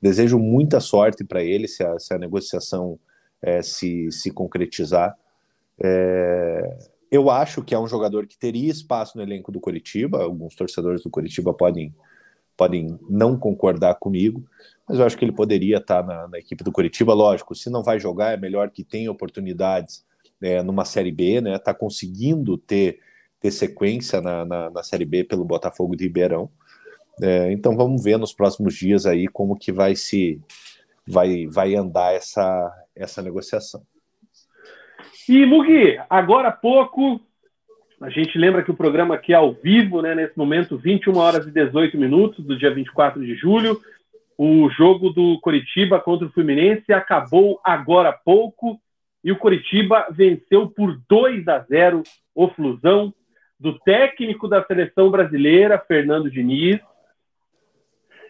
desejo muita sorte para ele se a, se a negociação é, se, se concretizar. É, eu acho que é um jogador que teria espaço no elenco do Coritiba. Alguns torcedores do Coritiba podem podem não concordar comigo, mas eu acho que ele poderia estar na, na equipe do Coritiba. Lógico, se não vai jogar, é melhor que tenha oportunidades é, numa Série B, né? Está conseguindo ter, ter sequência na, na, na, Série B pelo Botafogo de Ribeirão. É, então vamos ver nos próximos dias aí como que vai se vai, vai andar essa, essa negociação. E Mugi, agora há pouco a gente lembra que o programa aqui é ao vivo, né? Nesse momento, 21 horas e 18 minutos do dia 24 de julho. O jogo do Coritiba contra o Fluminense acabou agora há pouco e o Coritiba venceu por 2 a 0 o Flusão do técnico da seleção brasileira, Fernando Diniz.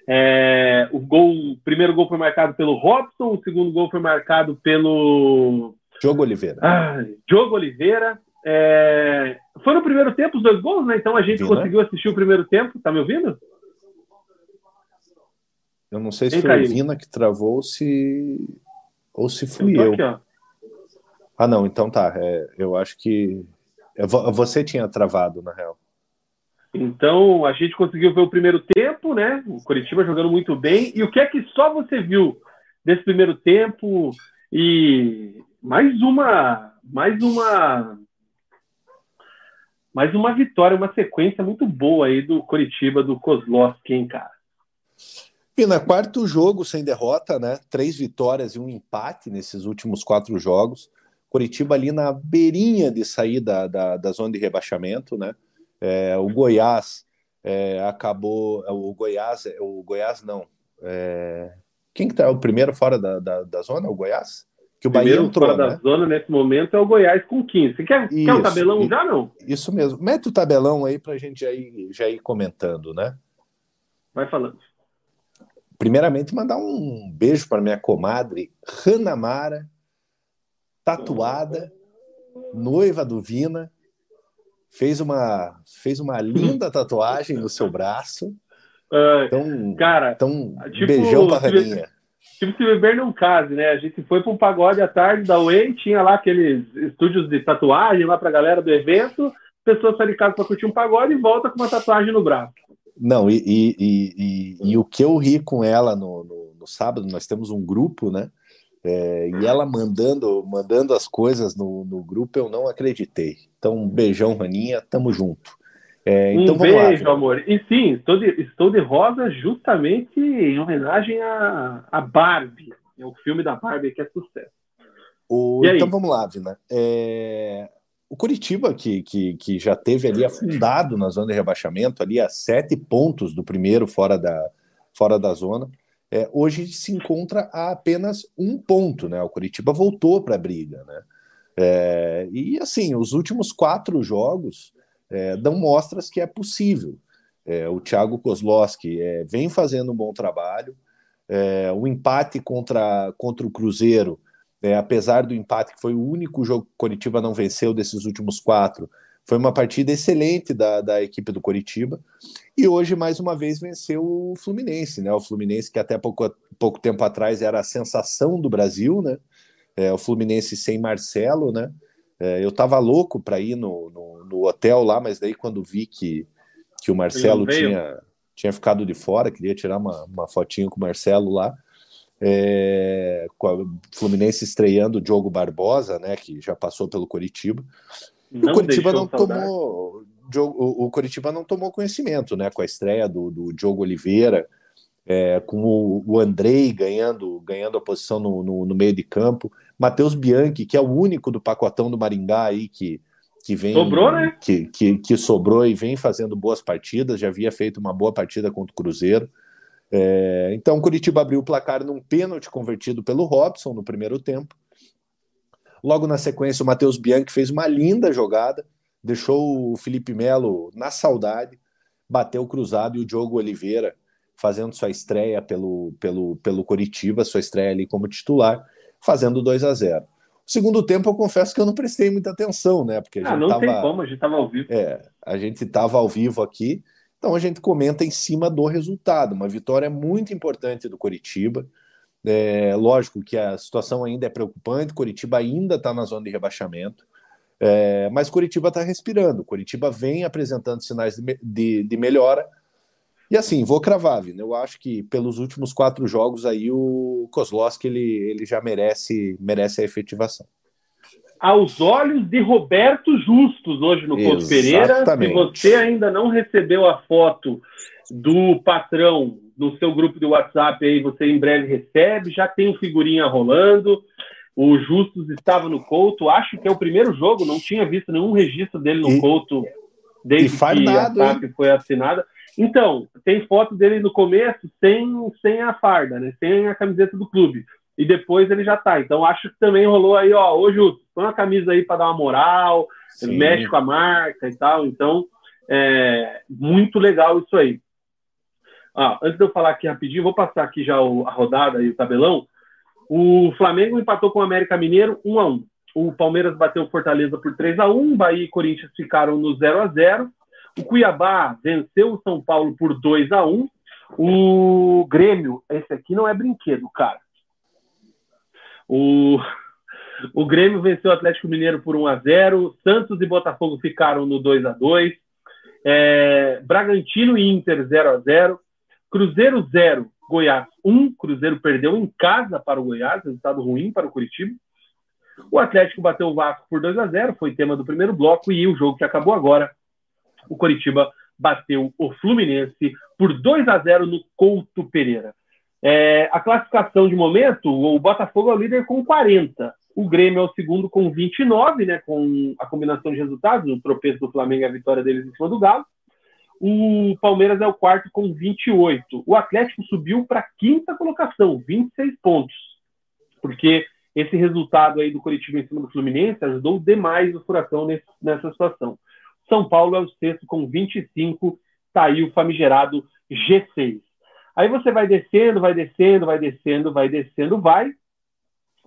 É, o, gol, o primeiro gol foi marcado pelo Robson, o segundo gol foi marcado pelo. Diogo Oliveira. Ah, Diogo Oliveira. É, foi no primeiro tempo os dois gols, né? Então a gente Vina? conseguiu assistir o primeiro tempo. Tá me ouvindo? Eu não sei se Quem foi o Vina que travou ou se, ou se fui eu. eu. Aqui. Ah, não, então tá. É, eu acho que. Você tinha travado, na real. Então, a gente conseguiu ver o primeiro tempo, né? O Curitiba jogando muito bem. E o que é que só você viu desse primeiro tempo? E mais uma. Mais uma. Mais uma vitória, uma sequência muito boa aí do Curitiba, do Kozlowski, hein, cara? Pina, quarto jogo sem derrota, né? Três vitórias e um empate nesses últimos quatro jogos. Curitiba ali na beirinha de sair da, da, da zona de rebaixamento, né? É, o Goiás é, acabou. O Goiás, o Goiás não. É, quem que tá o primeiro fora da, da, da zona? O Goiás? Que o Bahia primeiro entrou, fora né? da zona nesse momento é o Goiás com 15. Você quer, isso, quer o tabelão já não? Isso mesmo. Mete o tabelão aí para a gente já ir, já ir comentando, né? Vai falando. Primeiramente, mandar um beijo para minha comadre Hanna Mara, tatuada, noiva do Vina, fez uma, fez uma linda tatuagem no seu braço. então, cara, então tipo, beijão pra Raninha. Tipo se beber não case, né? A gente foi para um pagode à tarde da Way, tinha lá aqueles estúdios de tatuagem lá pra galera do evento, pessoas saem de casa para curtir um pagode e volta com uma tatuagem no braço. Não, e, e, e, e o que eu ri com ela no, no, no sábado, nós temos um grupo, né? É, e ela mandando, mandando as coisas no, no grupo, eu não acreditei. Então, um beijão, Raninha, tamo junto. É, então um beijo, lá, amor. E sim, estou de, estou de rosa justamente em homenagem a, a Barbie. É o filme da Barbie que é sucesso. O, então vamos lá, Vina. É, o Curitiba, que, que, que já teve ali afundado na zona de rebaixamento, ali a sete pontos do primeiro fora da, fora da zona, é, hoje se encontra a apenas um ponto, né? O Curitiba voltou para a briga, né? É, e assim, os últimos quatro jogos é, dão mostras que é possível. É, o Thiago Kozlowski é, vem fazendo um bom trabalho. É, o empate contra, contra o Cruzeiro, apesar do empate, que foi o único jogo que o Coritiba não venceu desses últimos quatro, foi uma partida excelente da, da equipe do Coritiba. E hoje, mais uma vez, venceu o Fluminense, né? O Fluminense, que até pouco, pouco tempo atrás era a sensação do Brasil, né? É, o Fluminense sem Marcelo, né? É, eu tava louco para ir no, no, no, hotel lá, mas daí quando vi que, que o Marcelo tinha, tinha ficado de fora, queria tirar uma, uma fotinho com o Marcelo lá. É, com a Fluminense estreando o Diogo Barbosa, né, que já passou pelo Coritiba. Não o Coritiba não tomou. O, o Coritiba não tomou conhecimento, né? Com a estreia do, do Diogo Oliveira, é, com o, o Andrei ganhando, ganhando a posição no, no, no meio de campo. Matheus Bianchi, que é o único do pacotão do Maringá aí que, que vem. Sobrou, né? Que, que, que sobrou e vem fazendo boas partidas, já havia feito uma boa partida contra o Cruzeiro. É, então, o Curitiba abriu o placar num pênalti convertido pelo Robson no primeiro tempo. Logo na sequência, o Matheus Bianchi fez uma linda jogada, deixou o Felipe Melo na saudade, bateu cruzado e o Diogo Oliveira fazendo sua estreia pelo, pelo, pelo Coritiba, sua estreia ali como titular, fazendo 2 a 0 o segundo tempo, eu confesso que eu não prestei muita atenção, né? Porque a ah, gente não tava, tem como, a gente estava ao vivo. É, a gente estava ao vivo aqui, então a gente comenta em cima do resultado. Uma vitória muito importante do Coritiba. É, lógico que a situação ainda é preocupante, Curitiba ainda está na zona de rebaixamento, é, mas Curitiba está respirando. Curitiba vem apresentando sinais de, de, de, melhora. E assim, vou cravar, Vina. Eu acho que pelos últimos quatro jogos aí o Kozlowski ele, ele já merece, merece a efetivação. Aos olhos de Roberto Justus, hoje no Couto Pereira. Se você ainda não recebeu a foto do patrão no seu grupo de WhatsApp aí você em breve recebe, já tem figurinha rolando. O Justus estava no Couto, acho que é o primeiro jogo, não tinha visto nenhum registro dele no e, Couto desde que a SAP foi assinada. Então, tem foto dele no começo sem, sem a farda, né? Sem a camiseta do clube. E depois ele já tá. Então, acho que também rolou aí, ó, ô Justus, põe uma camisa aí para dar uma moral, Sim. mexe com a marca e tal. Então, é muito legal isso aí. Ah, antes de eu falar aqui rapidinho, vou passar aqui já o, a rodada e o tabelão. O Flamengo empatou com o América Mineiro 1 a 1 O Palmeiras bateu o Fortaleza por 3 a 1 Bahia e Corinthians ficaram no 0 a 0 O Cuiabá venceu o São Paulo por 2 a 1 O Grêmio, esse aqui não é brinquedo, cara. O, o Grêmio venceu o Atlético Mineiro por 1 a 0 Santos e Botafogo ficaram no 2 a 2 é, Bragantino e Inter 0 a 0 Cruzeiro 0, Goiás 1. Cruzeiro perdeu em casa para o Goiás, resultado ruim para o Curitiba. O Atlético bateu o Vasco por 2 a 0, foi tema do primeiro bloco e o jogo que acabou agora. O Curitiba bateu o Fluminense por 2 a 0 no Couto Pereira. É, a classificação de momento, o Botafogo é o líder com 40. O Grêmio é o segundo com 29, né, com a combinação de resultados, o tropeço do Flamengo e a vitória deles em cima do Galo. O Palmeiras é o quarto com 28. O Atlético subiu para a quinta colocação, 26 pontos. Porque esse resultado aí do Curitiba em cima do Fluminense ajudou demais o Furacão nesse, nessa situação. São Paulo é o sexto com 25, tá o famigerado G6. Aí você vai descendo, vai descendo, vai descendo, vai descendo, vai.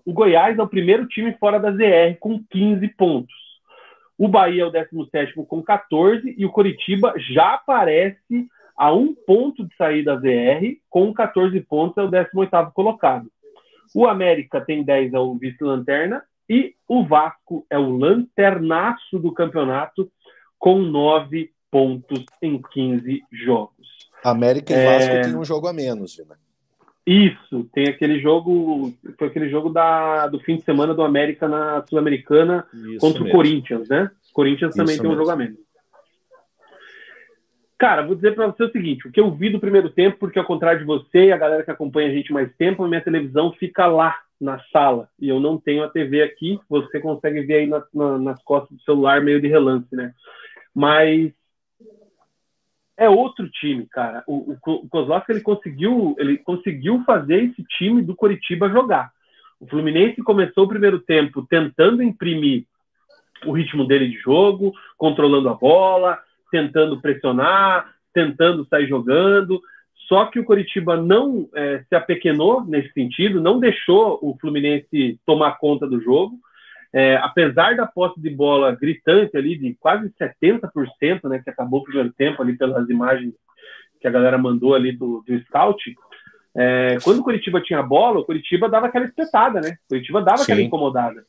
O Goiás é o primeiro time fora da ZR com 15 pontos. O Bahia é o 17 com 14 e o Coritiba já aparece a um ponto de saída da ZR, com 14 pontos, é o 18 colocado. O América tem 10, é o vice-lanterna, e o Vasco é o lanternaço do campeonato, com 9 pontos em 15 jogos. América e Vasco é... tem um jogo a menos, Vina. Isso, tem aquele jogo, foi aquele jogo da, do fim de semana do América na Sul-Americana contra mesmo. o Corinthians, né? Corinthians Isso também tem um jogamento. Cara, vou dizer para você o seguinte: o que eu vi do primeiro tempo, porque ao contrário de você e a galera que acompanha a gente mais tempo, a minha televisão fica lá na sala e eu não tenho a TV aqui. Você consegue ver aí na, na, nas costas do celular meio de relance, né? Mas é outro time, cara. O, o, o Kozlowski, ele conseguiu, ele conseguiu fazer esse time do Coritiba jogar. O Fluminense começou o primeiro tempo tentando imprimir o ritmo dele de jogo, controlando a bola, tentando pressionar, tentando sair jogando. Só que o Coritiba não é, se apequenou nesse sentido, não deixou o Fluminense tomar conta do jogo. É, apesar da posse de bola gritante ali de quase 70%, né, que acabou o primeiro tempo ali pelas imagens que a galera mandou ali do, do scout, é, quando o Curitiba tinha bola, o Curitiba dava aquela espetada, né? O Curitiba dava Sim. aquela incomodada.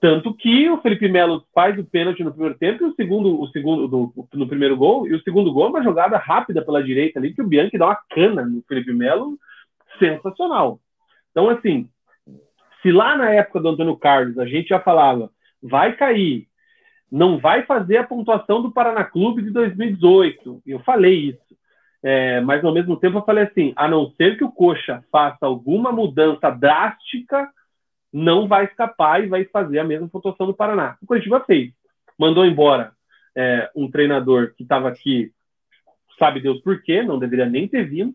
Tanto que o Felipe Melo faz o pênalti no primeiro tempo e o segundo, o segundo do, no primeiro gol, e o segundo gol é uma jogada rápida pela direita ali, que o Bianchi dá uma cana no Felipe Melo sensacional. Então, assim, se lá na época do Antônio Carlos a gente já falava, vai cair, não vai fazer a pontuação do Paraná Clube de 2018, e eu falei isso. É, mas ao mesmo tempo eu falei assim, a não ser que o Coxa faça alguma mudança drástica, não vai escapar e vai fazer a mesma pontuação do Paraná. O Curitiba fez. Mandou embora é, um treinador que estava aqui, sabe Deus por quê, não deveria nem ter vindo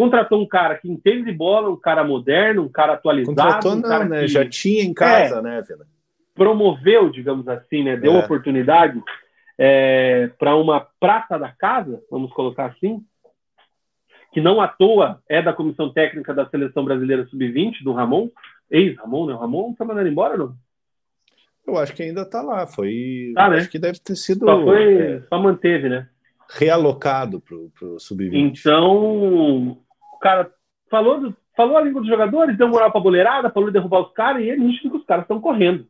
contratou um cara que entende de bola, um cara moderno, um cara atualizado. Contratou um não, né? Que, Já tinha em casa, é, né, Vila? Promoveu, digamos assim, né? Deu é. oportunidade é, para uma prata da casa, vamos colocar assim, que não à toa é da comissão técnica da seleção brasileira sub-20 do Ramon, ex-Ramon, né? O Ramon está mandando embora, não? Eu acho que ainda está lá. Foi. Tá, né? Acho que deve ter sido. Só, foi, é, só manteve, né? realocado para o sub-20. Então, cara falou, falou a língua dos jogadores, deu moral para a boleirada, falou de derrubar os caras, e é nítido que os caras estão correndo.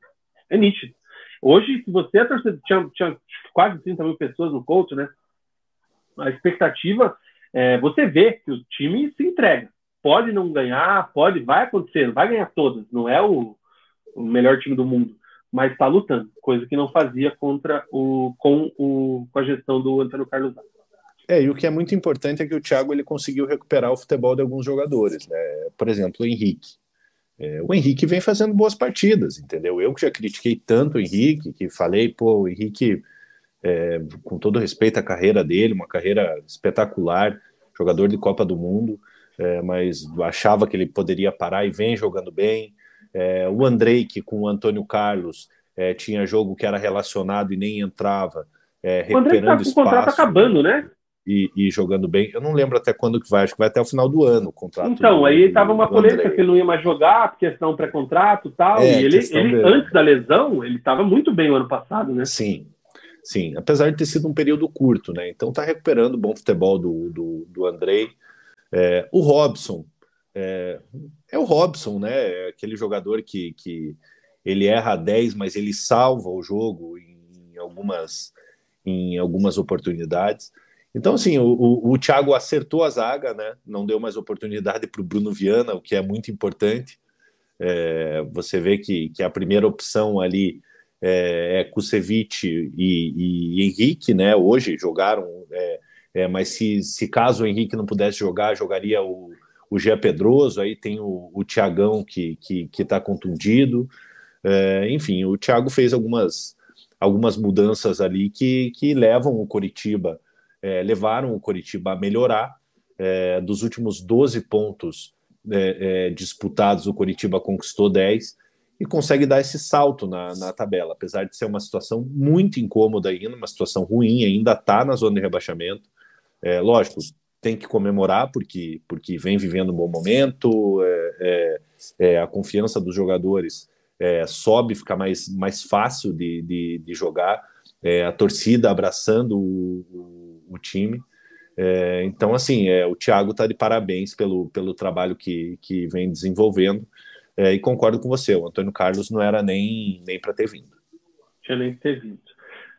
É nítido. Hoje, se você é torcedor, tinha, tinha quase 30 mil pessoas no coach, né? A expectativa, é, você vê que o time se entrega. Pode não ganhar, pode, vai acontecer, vai ganhar todas. Não é o, o melhor time do mundo mas está lutando, coisa que não fazia contra o com, o, com a gestão do Antônio Carlos É, e o que é muito importante é que o Thiago ele conseguiu recuperar o futebol de alguns jogadores, né? Por exemplo, o Henrique. É, o Henrique vem fazendo boas partidas, entendeu? Eu que já critiquei tanto o Henrique, que falei, pô, o Henrique, é, com todo respeito à carreira dele, uma carreira espetacular, jogador de Copa do Mundo, é, mas achava que ele poderia parar e vem jogando bem. É, o Andrei, que com o Antônio Carlos é, tinha jogo que era relacionado e nem entrava, é, recuperando o espaço. O contrato acabando, né? E, e, jogando bem. Eu não lembro até quando que vai, acho que vai até o final do ano o contrato. Então, do, aí estava uma polêmica que ele não ia mais jogar, porque questão pré-contrato e tal. É, e ele, ele antes da lesão, ele estava muito bem o ano passado, né? Sim, sim. Apesar de ter sido um período curto, né? Então tá recuperando o bom futebol do, do, do Andrei. É, o Robson, é, é o Robson, né? É aquele jogador que, que ele erra 10, mas ele salva o jogo em algumas, em algumas oportunidades. Então, assim, o, o, o Thiago acertou a zaga, né? Não deu mais oportunidade para o Bruno Viana, o que é muito importante. É, você vê que, que a primeira opção ali é, é Kusevich e, e, Henrique, né? Hoje jogaram, é, é, mas se, se caso o Henrique não pudesse jogar, jogaria o, o Gé Pedroso, aí tem o, o Tiagão que está que, que tá contundido. É, enfim, o Thiago fez algumas, algumas mudanças ali que, que levam o Coritiba, é, levaram o Coritiba a melhorar. É, dos últimos 12 pontos é, é, disputados, o Coritiba conquistou 10 e consegue dar esse salto na, na tabela, apesar de ser uma situação muito incômoda ainda, uma situação ruim, ainda está na zona de rebaixamento. É, lógico, tem que comemorar porque, porque vem vivendo um bom momento, é, é, a confiança dos jogadores é, sobe, fica mais, mais fácil de, de, de jogar, a torcida abraçando o, o, time. É, então, assim, o Thiago está de parabéns pelo, pelo trabalho que, que vem desenvolvendo. e concordo com você, o Antônio Carlos não era nem, nem para ter vindo. Tinha nem ter vindo.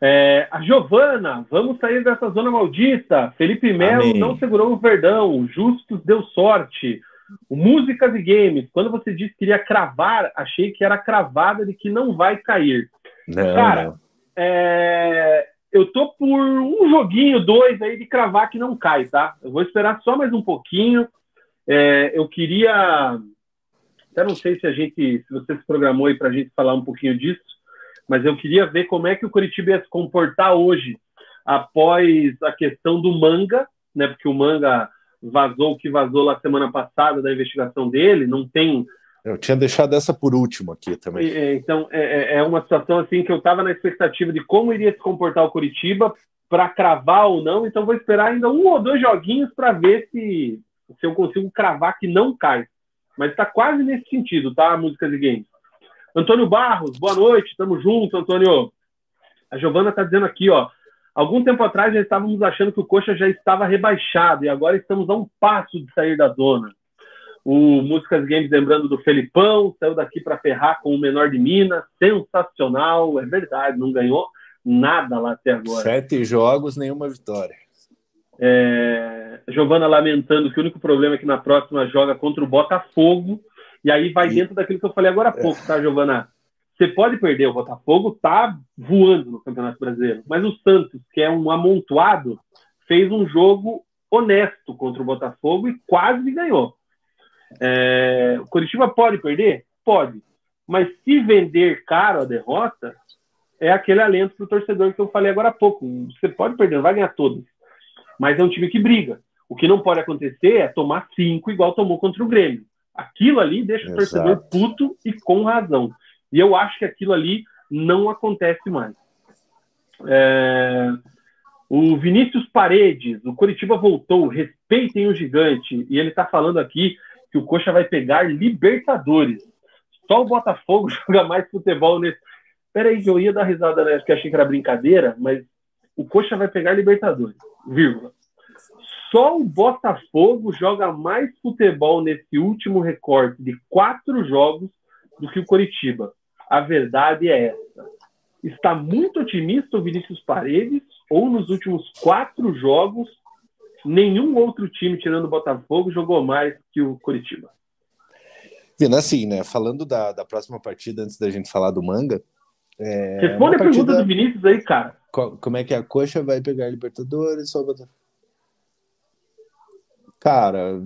É, a Giovana, vamos sair dessa zona maldita. Felipe Melo não segurou o Verdão. Justus deu sorte. O Músicas e Games, quando você disse que iria cravar, achei que era cravada de que não vai cair. Não, Cara, não. É, eu tô por um joguinho, dois aí de cravar que não cai, tá? Eu vou esperar só mais um pouquinho. É, eu queria. Até não sei se a gente, se você se programou aí para a gente falar um pouquinho disso mas eu queria ver como é que o Curitiba ia se comportar hoje, após a questão do manga, né? Porque o manga vazou o que vazou lá semana passada da investigação dele, não tem Eu tinha deixado essa por último aqui também. É, então, é, é, uma situação assim que eu estava na expectativa de como iria se comportar o Curitiba para cravar ou não. Então, vou esperar ainda um ou dois joguinhos para ver se, se eu consigo cravar que não cai. Mas está quase nesse sentido, tá? Músicas e games. Antônio Barros, boa noite, tamo junto, Antônio. A Giovana está dizendo aqui, ó. Algum tempo atrás já estávamos achando que o Coxa já estava rebaixado e agora estamos a um passo de sair da zona. O Músicas Games lembrando do Felipão, saiu daqui para ferrar com o menor de Minas, sensacional, é verdade, não ganhou nada lá até agora. Sete jogos, nenhuma vitória. É... Giovana lamentando que o único problema é que na próxima joga contra o Botafogo, e aí vai e... dentro daquilo que eu falei agora há pouco, tá, Giovana? Você pode perder, o Botafogo tá voando no Campeonato Brasileiro, mas o Santos, que é um amontoado, fez um jogo honesto contra o Botafogo e quase ganhou. É, o Curitiba pode perder? Pode. Mas se vender caro a derrota, é aquele alento para o torcedor que eu falei agora há pouco. Você pode perder, não vai ganhar todos. Mas é um time que briga. O que não pode acontecer é tomar cinco igual tomou contra o Grêmio. Aquilo ali deixa Exato. o torcedor puto e com razão. E eu acho que aquilo ali não acontece mais. É... O Vinícius Paredes, o Curitiba voltou, respeitem o gigante. E ele está falando aqui que o Coxa vai pegar Libertadores. Só o Botafogo joga mais futebol nesse. Peraí, que eu ia dar risada, né? Porque achei que era brincadeira, mas o Coxa vai pegar Libertadores, vírgula. Só o Botafogo joga mais futebol nesse último recorte de quatro jogos do que o Coritiba. A verdade é essa. Está muito otimista o Vinícius Paredes, ou nos últimos quatro jogos nenhum outro time, tirando o Botafogo, jogou mais que o Curitiba. Vendo assim, né? Falando da, da próxima partida, antes da gente falar do Manga. É Responde a partida... pergunta do Vinícius aí, cara. Como é que a Coxa vai pegar Libertadores ou Cara,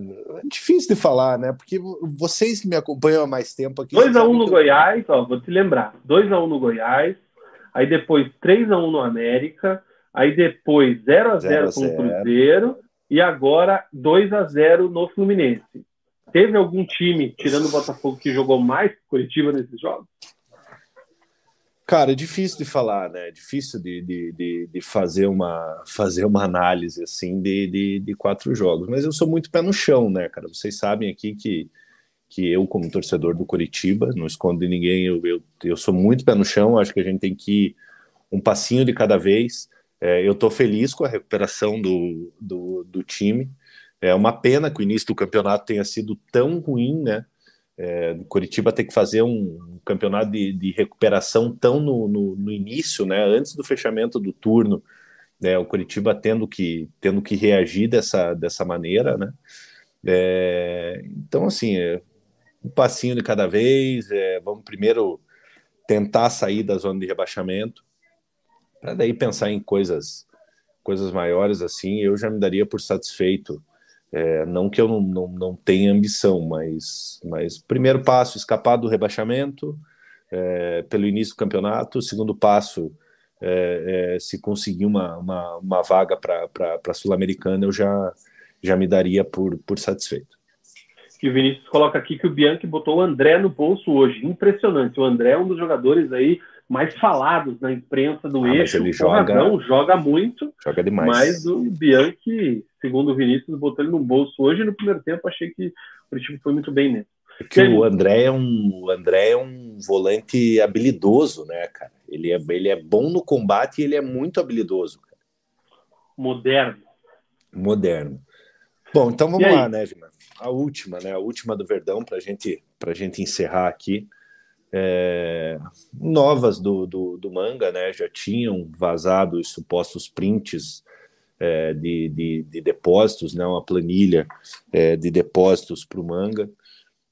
é difícil de falar, né? Porque vocês que me acompanham há mais tempo aqui. 2x1 um no Goiás, ó, vou te lembrar. 2x1 um no Goiás, aí depois 3x1 um no América, aí depois 0x0 com o Cruzeiro, e agora 2 a 0 no Fluminense. Teve algum time, tirando o Botafogo, que jogou mais que Curitiba nesses jogos? Cara, é difícil de falar, né? É difícil de, de, de, de, fazer, uma, fazer uma análise assim de, de, de, quatro jogos. Mas eu sou muito pé no chão, né, cara? Vocês sabem aqui que, que eu, como torcedor do Curitiba, não escondo de ninguém, eu, eu, eu sou muito pé no chão. Acho que a gente tem que ir um passinho de cada vez. É, eu estou feliz com a recuperação do, do, do, time. É uma pena que o início do campeonato tenha sido tão ruim, né? É, Curitiba tem que fazer um, campeonato de, de recuperação tão no, no, no, início, né? Antes do fechamento do turno, né? O Curitiba tendo que tendo que reagir dessa, dessa maneira, né? É, então, assim, é, um passinho de cada vez. É, vamos primeiro tentar sair da zona de rebaixamento para daí pensar em coisas coisas maiores assim, eu já me daria por satisfeito. É, não que eu não, não, não tenha ambição, mas, mas primeiro passo, escapar do rebaixamento é, pelo início do campeonato. Segundo passo, é, é se conseguir uma, uma, uma vaga para a Sul-Americana, eu já, já me daria por, por satisfeito. E o Vinícius coloca aqui que o Bianchi botou o André no bolso hoje. Impressionante. O André é um dos jogadores aí mais falados na imprensa do ah, eixo. Ele joga, razão, joga muito. Joga demais. Mas o Bianchi, segundo o Vinícius, botou ele no bolso hoje no primeiro tempo. Achei que o time foi muito bem nele. Porque o André é um, o André é um volante habilidoso, né, cara? Ele é, ele é bom no combate e ele é muito habilidoso. Cara. Moderno. Moderno. Bom, então vamos lá, né, Vina? A última, né? A última do Verdão para gente, a gente encerrar aqui é, novas do, do, do, manga, né? Já tinham vazado os supostos prints é, de, de, de, depósitos, né? Uma planilha é, de depósitos para o manga.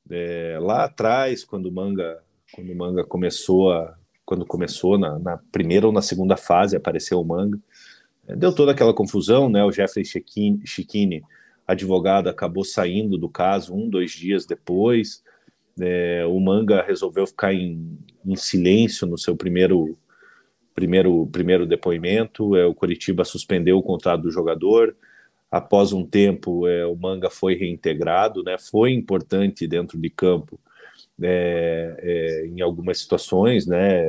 É, lá atrás, quando o manga, quando o manga começou a, quando começou na, na primeira ou na segunda fase apareceu o manga, é, deu toda aquela confusão, né? O Jeffrey Chiquini, advogado, acabou saindo do caso um, dois dias depois. É, o Manga resolveu ficar em, em, silêncio no seu primeiro primeiro primeiro depoimento. É, o Coritiba suspendeu o contrato do jogador. Após um tempo, é, o Manga foi reintegrado. Né, foi importante dentro de campo é, é, em algumas situações, né?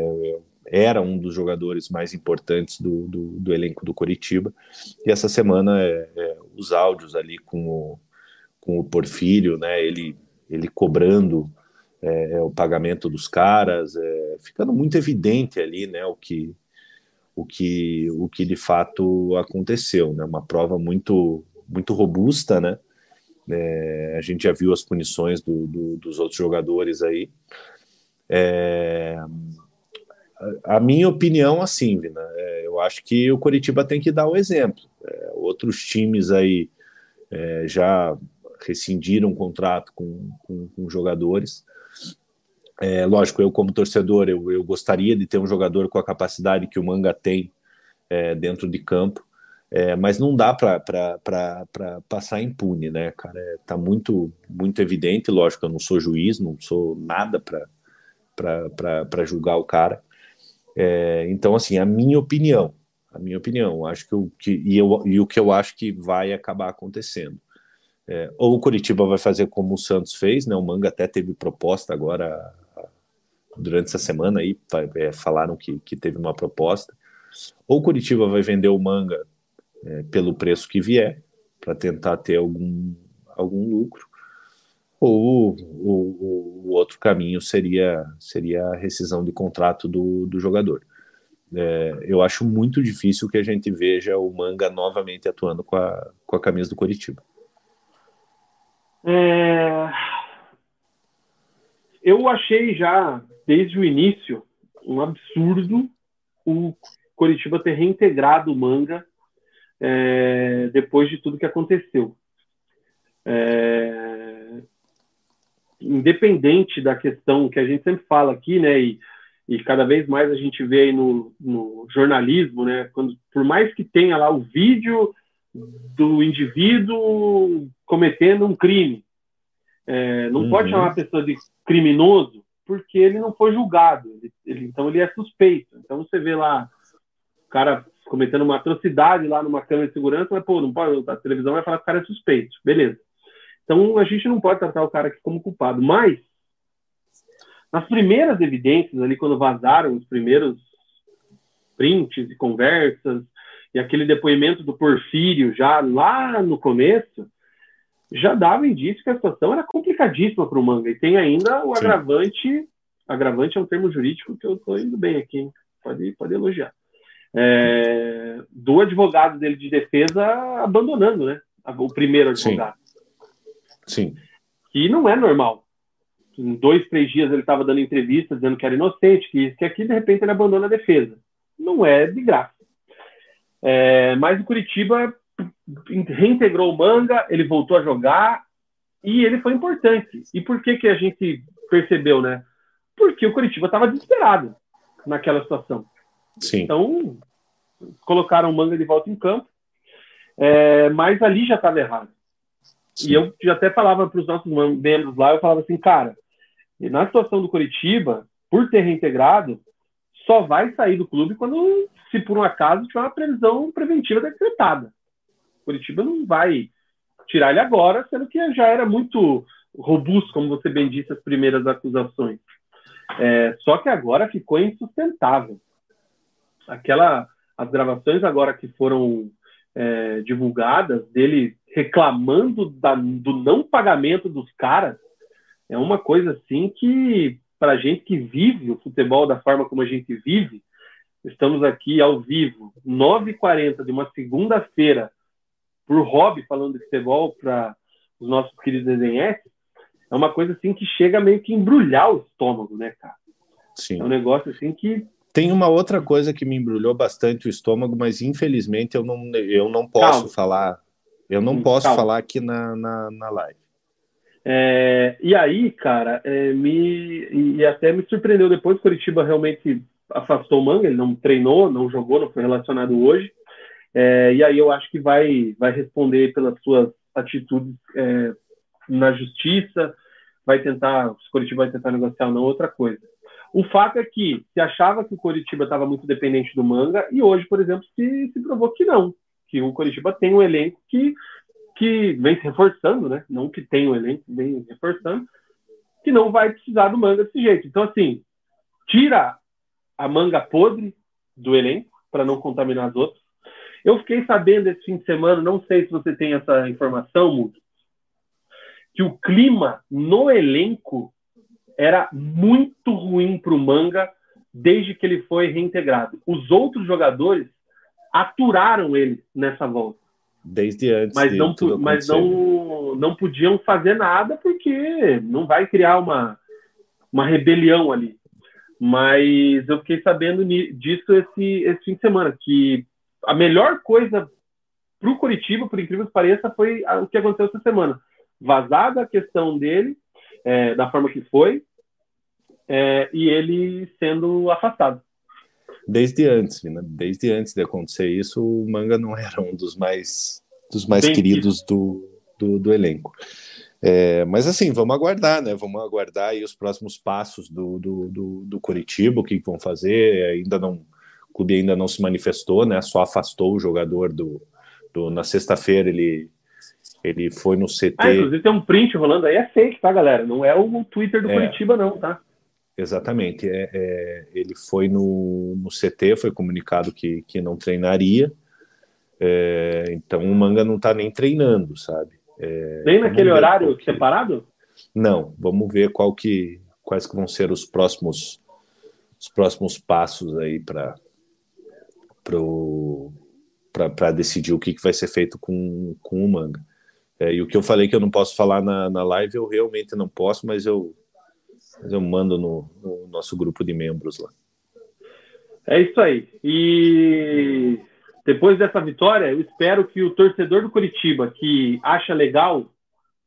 Era um dos jogadores mais importantes do, do, do elenco do Coritiba. E essa semana é, é, os áudios ali com o, com o Porfírio, né? Ele, ele cobrando é, é, o pagamento dos caras, é, ficando muito evidente ali, né? O que o que o que de fato aconteceu, né? Uma prova muito muito robusta, né? É, a gente já viu as punições do, do, dos outros jogadores aí. É, a minha opinião, assim, Vina, é, eu acho que o Coritiba tem que dar o exemplo. Outros times aí já rescindiram contrato com, com, com jogadores. É, lógico, eu como torcedor, eu, eu gostaria de ter um jogador com a capacidade que o Manga tem dentro de campo. É, mas não dá para passar impune, né, cara? É, tá muito, muito evidente, lógico, eu não sou juiz, não sou nada para julgar o cara. É, então, assim, a minha opinião, a minha opinião, acho que, o, que e, eu, e o que eu acho que vai acabar acontecendo. É, ou o Curitiba vai fazer como o Santos fez, né? O Manga até teve proposta agora durante essa semana aí, é, falaram que, que teve uma proposta. Ou o Curitiba vai vender o Manga é, pelo preço que vier, para tentar ter algum, algum lucro. Ou o, o, outro caminho seria, seria a rescisão de contrato do, do jogador. É, eu acho muito difícil que a gente veja o Manga novamente atuando com a, com a camisa do Coritiba. É... Eu achei já, desde o início, um absurdo o Coritiba ter reintegrado o Manga é, depois de tudo que aconteceu. É, independente da questão que a gente sempre fala aqui, né, e, e cada vez mais a gente vê aí no, no jornalismo, né, quando, por mais que tenha lá o vídeo do indivíduo cometendo um crime, é, não uhum. pode chamar a pessoa de criminoso porque ele não foi julgado, ele, ele, então ele é suspeito. Então você vê lá o cara cometendo uma atrocidade lá numa câmera de segurança, mas, pô, não pode, a televisão vai falar que o cara é suspeito. Beleza. Então, a gente não pode tratar o cara aqui como culpado. Mas, nas primeiras evidências, ali, quando vazaram os primeiros prints e conversas, e aquele depoimento do Porfírio, já lá no começo, já dava indício que a situação era complicadíssima para o manga. E tem ainda o Sim. agravante. Agravante é um termo jurídico que eu estou indo bem aqui, hein? Pode, pode elogiar é, do advogado dele de defesa abandonando, né? O primeiro advogado. Sim. Sim. Que não é normal. Em dois, três dias ele estava dando entrevista dizendo que era inocente, que isso, que aqui, de repente ele abandona a defesa. Não é de graça. É, mas o Curitiba reintegrou o Manga, ele voltou a jogar e ele foi importante. E por que, que a gente percebeu, né? Porque o Curitiba estava desesperado naquela situação. Sim. Então, colocaram o Manga de volta em campo, é, mas ali já estava errado. Sim. E eu já até falava para os nossos membros lá, eu falava assim, cara, na situação do Curitiba, por ter reintegrado, só vai sair do clube quando, se por um acaso, tiver uma previsão preventiva decretada. Curitiba não vai tirar ele agora, sendo que já era muito robusto, como você bem disse, as primeiras acusações. É, só que agora ficou insustentável aquela as gravações agora que foram é, divulgadas dele reclamando da, do não pagamento dos caras é uma coisa assim que para gente que vive o futebol da forma como a gente vive estamos aqui ao vivo 9h40 de uma segunda-feira por hobby falando de futebol para os nossos queridos desenhos é uma coisa assim que chega meio que embrulhar o estômago né cara Sim. é um negócio assim que tem uma outra coisa que me embrulhou bastante o estômago, mas infelizmente eu não, eu não posso Calma. falar. Eu não hum, posso Calma. falar aqui na, na, na live. É, e aí, cara, é, me e até me surpreendeu depois que o Curitiba realmente afastou o Manga, ele não treinou, não jogou, não foi relacionado hoje. É, e aí eu acho que vai, vai responder pelas suas atitudes é, na justiça, vai tentar, se o Curitiba vai tentar negociar ou não, outra coisa. O fato é que se achava que o Coritiba estava muito dependente do manga e hoje, por exemplo, se, se provou que não, que o Coritiba tem um elenco que, que vem se reforçando, né? Não que tem um elenco, vem reforçando que não vai precisar do manga desse jeito. Então, assim, tira a manga podre do elenco para não contaminar os outros. Eu fiquei sabendo esse fim de semana, não sei se você tem essa informação, Mudo, que o clima no elenco era muito ruim para o Manga desde que ele foi reintegrado. Os outros jogadores aturaram ele nessa volta. Desde antes. Mas, não, mas não, não podiam fazer nada porque não vai criar uma, uma rebelião ali. Mas eu fiquei sabendo disso esse, esse fim de semana, que a melhor coisa para o Curitiba, por incrível que pareça, foi o que aconteceu essa semana. Vazada a questão dele, é, da forma que foi, é, e ele sendo afastado. Desde antes, né? desde antes de acontecer isso, o Manga não era um dos mais, dos mais queridos do, do, do, elenco. É, mas assim, vamos aguardar, né? Vamos aguardar aí os próximos passos do, do, do, do Curitiba, o que vão fazer. Ainda não, clube ainda não se manifestou, né? Só afastou o jogador do, do na sexta-feira ele ele foi no CT. Ah, inclusive tem um print rolando aí, é fake, tá, galera? Não é o Twitter do é. Curitiba, não, tá? Exatamente. É, é, ele foi no, no CT, foi comunicado que, que não treinaria. É, então o Manga não está nem treinando, sabe? É, nem naquele horário que... separado? Não. Vamos ver qual que, quais que vão ser os próximos os próximos passos aí para para decidir o que, que vai ser feito com, com o Manga. É, e o que eu falei que eu não posso falar na, na live, eu realmente não posso, mas eu mas eu mando no, no nosso grupo de membros lá. É isso aí. E depois dessa vitória, eu espero que o torcedor do Curitiba, que acha legal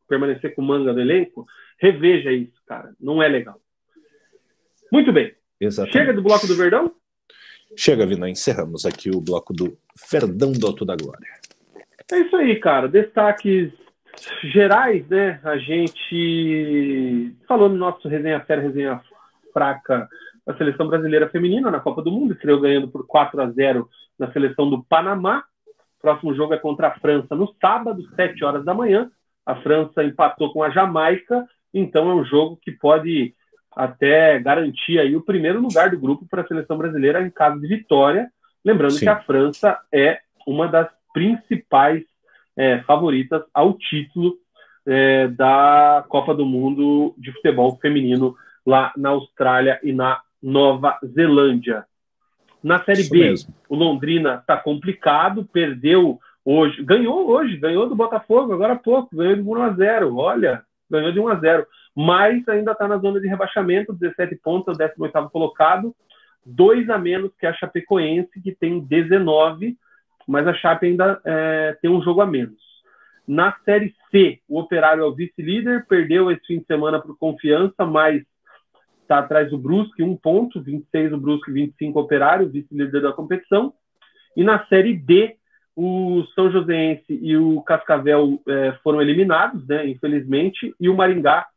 permanecer com o manga do elenco, reveja isso, cara. Não é legal. Muito bem. Exatamente. Chega do bloco do Verdão? Chega, Vina. Encerramos aqui o bloco do Verdão do Alto da Glória. É isso aí, cara. Destaques gerais, né, a gente falou no nosso resenha séria, resenha fraca da seleção brasileira feminina na Copa do Mundo, estreou ganhando por 4 a 0 na seleção do Panamá. Próximo jogo é contra a França no sábado, 7 horas da manhã. A França empatou com a Jamaica, então é um jogo que pode até garantir aí o primeiro lugar do grupo para a seleção brasileira em caso de vitória. Lembrando Sim. que a França é uma das principais é, favoritas ao título é, da Copa do Mundo de Futebol Feminino lá na Austrália e na Nova Zelândia. Na Série Isso B, mesmo. o Londrina está complicado, perdeu hoje, ganhou hoje, ganhou do Botafogo agora há pouco, ganhou de 1 a 0. Olha, ganhou de 1 a 0, mas ainda está na zona de rebaixamento, 17 pontos, é o 18 colocado, dois a menos que a Chapecoense, que tem 19 mas a Chape ainda é, tem um jogo a menos. Na Série C, o Operário é o vice-líder, perdeu esse fim de semana por confiança, mas está atrás do Brusque, um ponto, 26 o Brusque, 25 o Operário, vice-líder da competição. E na Série D, o São Joséense e o Cascavel é, foram eliminados, né, infelizmente, e o Maringá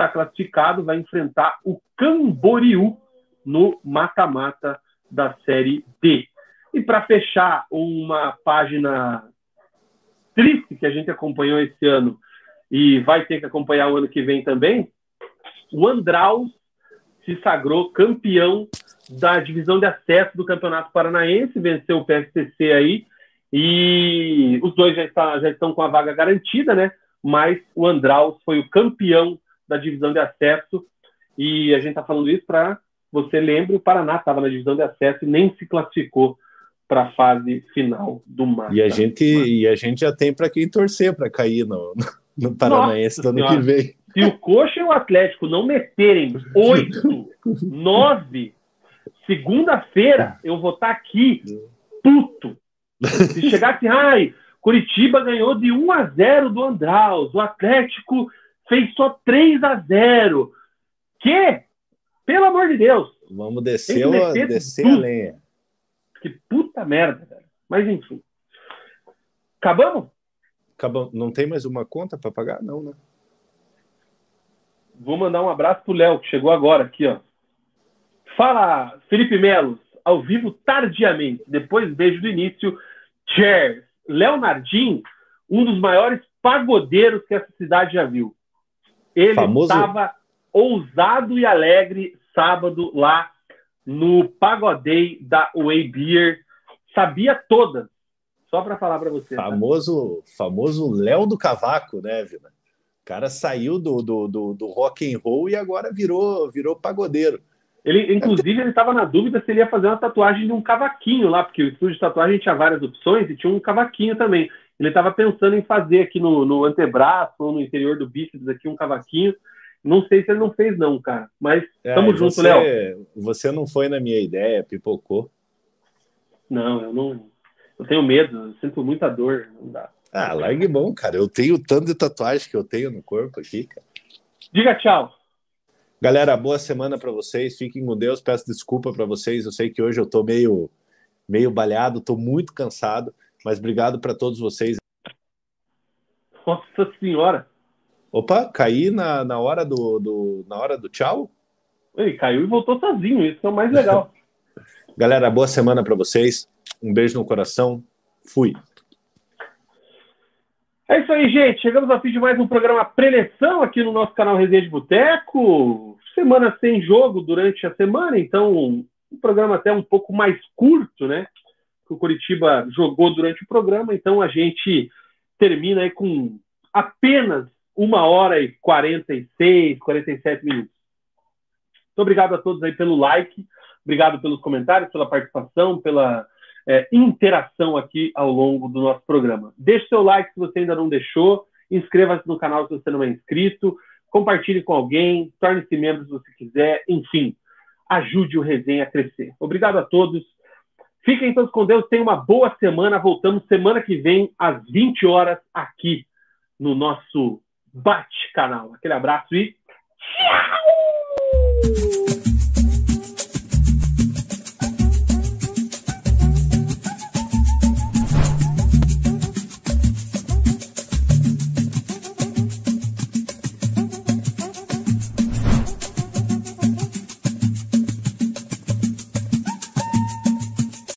está classificado, vai enfrentar o Camboriú no mata-mata da Série D. E para fechar uma página triste que a gente acompanhou esse ano e vai ter que acompanhar o ano que vem também, o Andraus se sagrou campeão da divisão de acesso do Campeonato Paranaense, venceu o PSTC aí, e os dois já, está, já estão com a vaga garantida, né? Mas o Andraus foi o campeão da divisão de acesso, e a gente está falando isso para você lembra, o Paraná estava na divisão de acesso e nem se classificou para a fase final do mata. E a gente e a gente já tem para quem torcer para cair no, no Paranaense do ano que vem. Se o Coxa e o Atlético não meterem oito, nove, segunda-feira eu vou estar tá aqui puto. Se chegar assim, ai, Curitiba ganhou de 1 a 0 do Andraus, o Atlético fez só 3 a 0. Que? Pelo amor de Deus. Vamos descer, descer a lenha. Que puta merda, velho. Mas enfim. Acabamos? Acabamos. Não tem mais uma conta para pagar? Não, né? Vou mandar um abraço pro Léo, que chegou agora aqui, ó. Fala, Felipe Melo, ao vivo tardiamente, depois beijo do início. Cheers. Leonardinho, um dos maiores pagodeiros que essa cidade já viu. Ele estava ousado e alegre sábado lá no Pagodei da Way Beer. Sabia todas. Só para falar para você. Famoso, tá? famoso Léo do Cavaco, né, Vila? O cara saiu do, do, do, do rock and roll e agora virou, virou pagodeiro. Ele, inclusive, ele estava na dúvida se ele ia fazer uma tatuagem de um cavaquinho lá, porque o estúdio de tatuagem tinha várias opções e tinha um cavaquinho também. Ele estava pensando em fazer aqui no, no antebraço ou no interior do bíceps aqui um cavaquinho. Não sei se ele não fez, não, cara. Mas é, tamo junto, Léo. Você não foi na minha ideia, pipocou. Não, eu não. Eu tenho medo, eu sinto muita dor. Não dá. Ah, largue bom, cara. Eu tenho tanto de tatuagem que eu tenho no corpo aqui, cara. Diga tchau. Galera, boa semana para vocês. Fiquem com Deus. Peço desculpa para vocês. Eu sei que hoje eu tô meio meio balhado, tô muito cansado, mas obrigado para todos vocês. Nossa senhora. Opa, caí na, na hora do, do na hora do tchau? Ele caiu e voltou sozinho, isso é o mais legal. Galera, boa semana para vocês. Um beijo no coração. Fui. É isso aí, gente. Chegamos ao fim de mais um programa preleção aqui no nosso canal Resenha de Boteco. Semana sem jogo durante a semana, então um programa até um pouco mais curto, né? Que o Curitiba jogou durante o programa, então a gente termina aí com apenas uma hora e 46, 47 minutos. Muito obrigado a todos aí pelo like, obrigado pelos comentários, pela participação, pela é, interação aqui ao longo do nosso programa. Deixe seu like se você ainda não deixou, inscreva-se no canal se você não é inscrito, compartilhe com alguém, torne-se membro se você quiser, enfim, ajude o resenha a crescer. Obrigado a todos. Fiquem todos com Deus, tenham uma boa semana. Voltamos semana que vem às 20 horas aqui no nosso Bate Canal. Aquele abraço e tchau!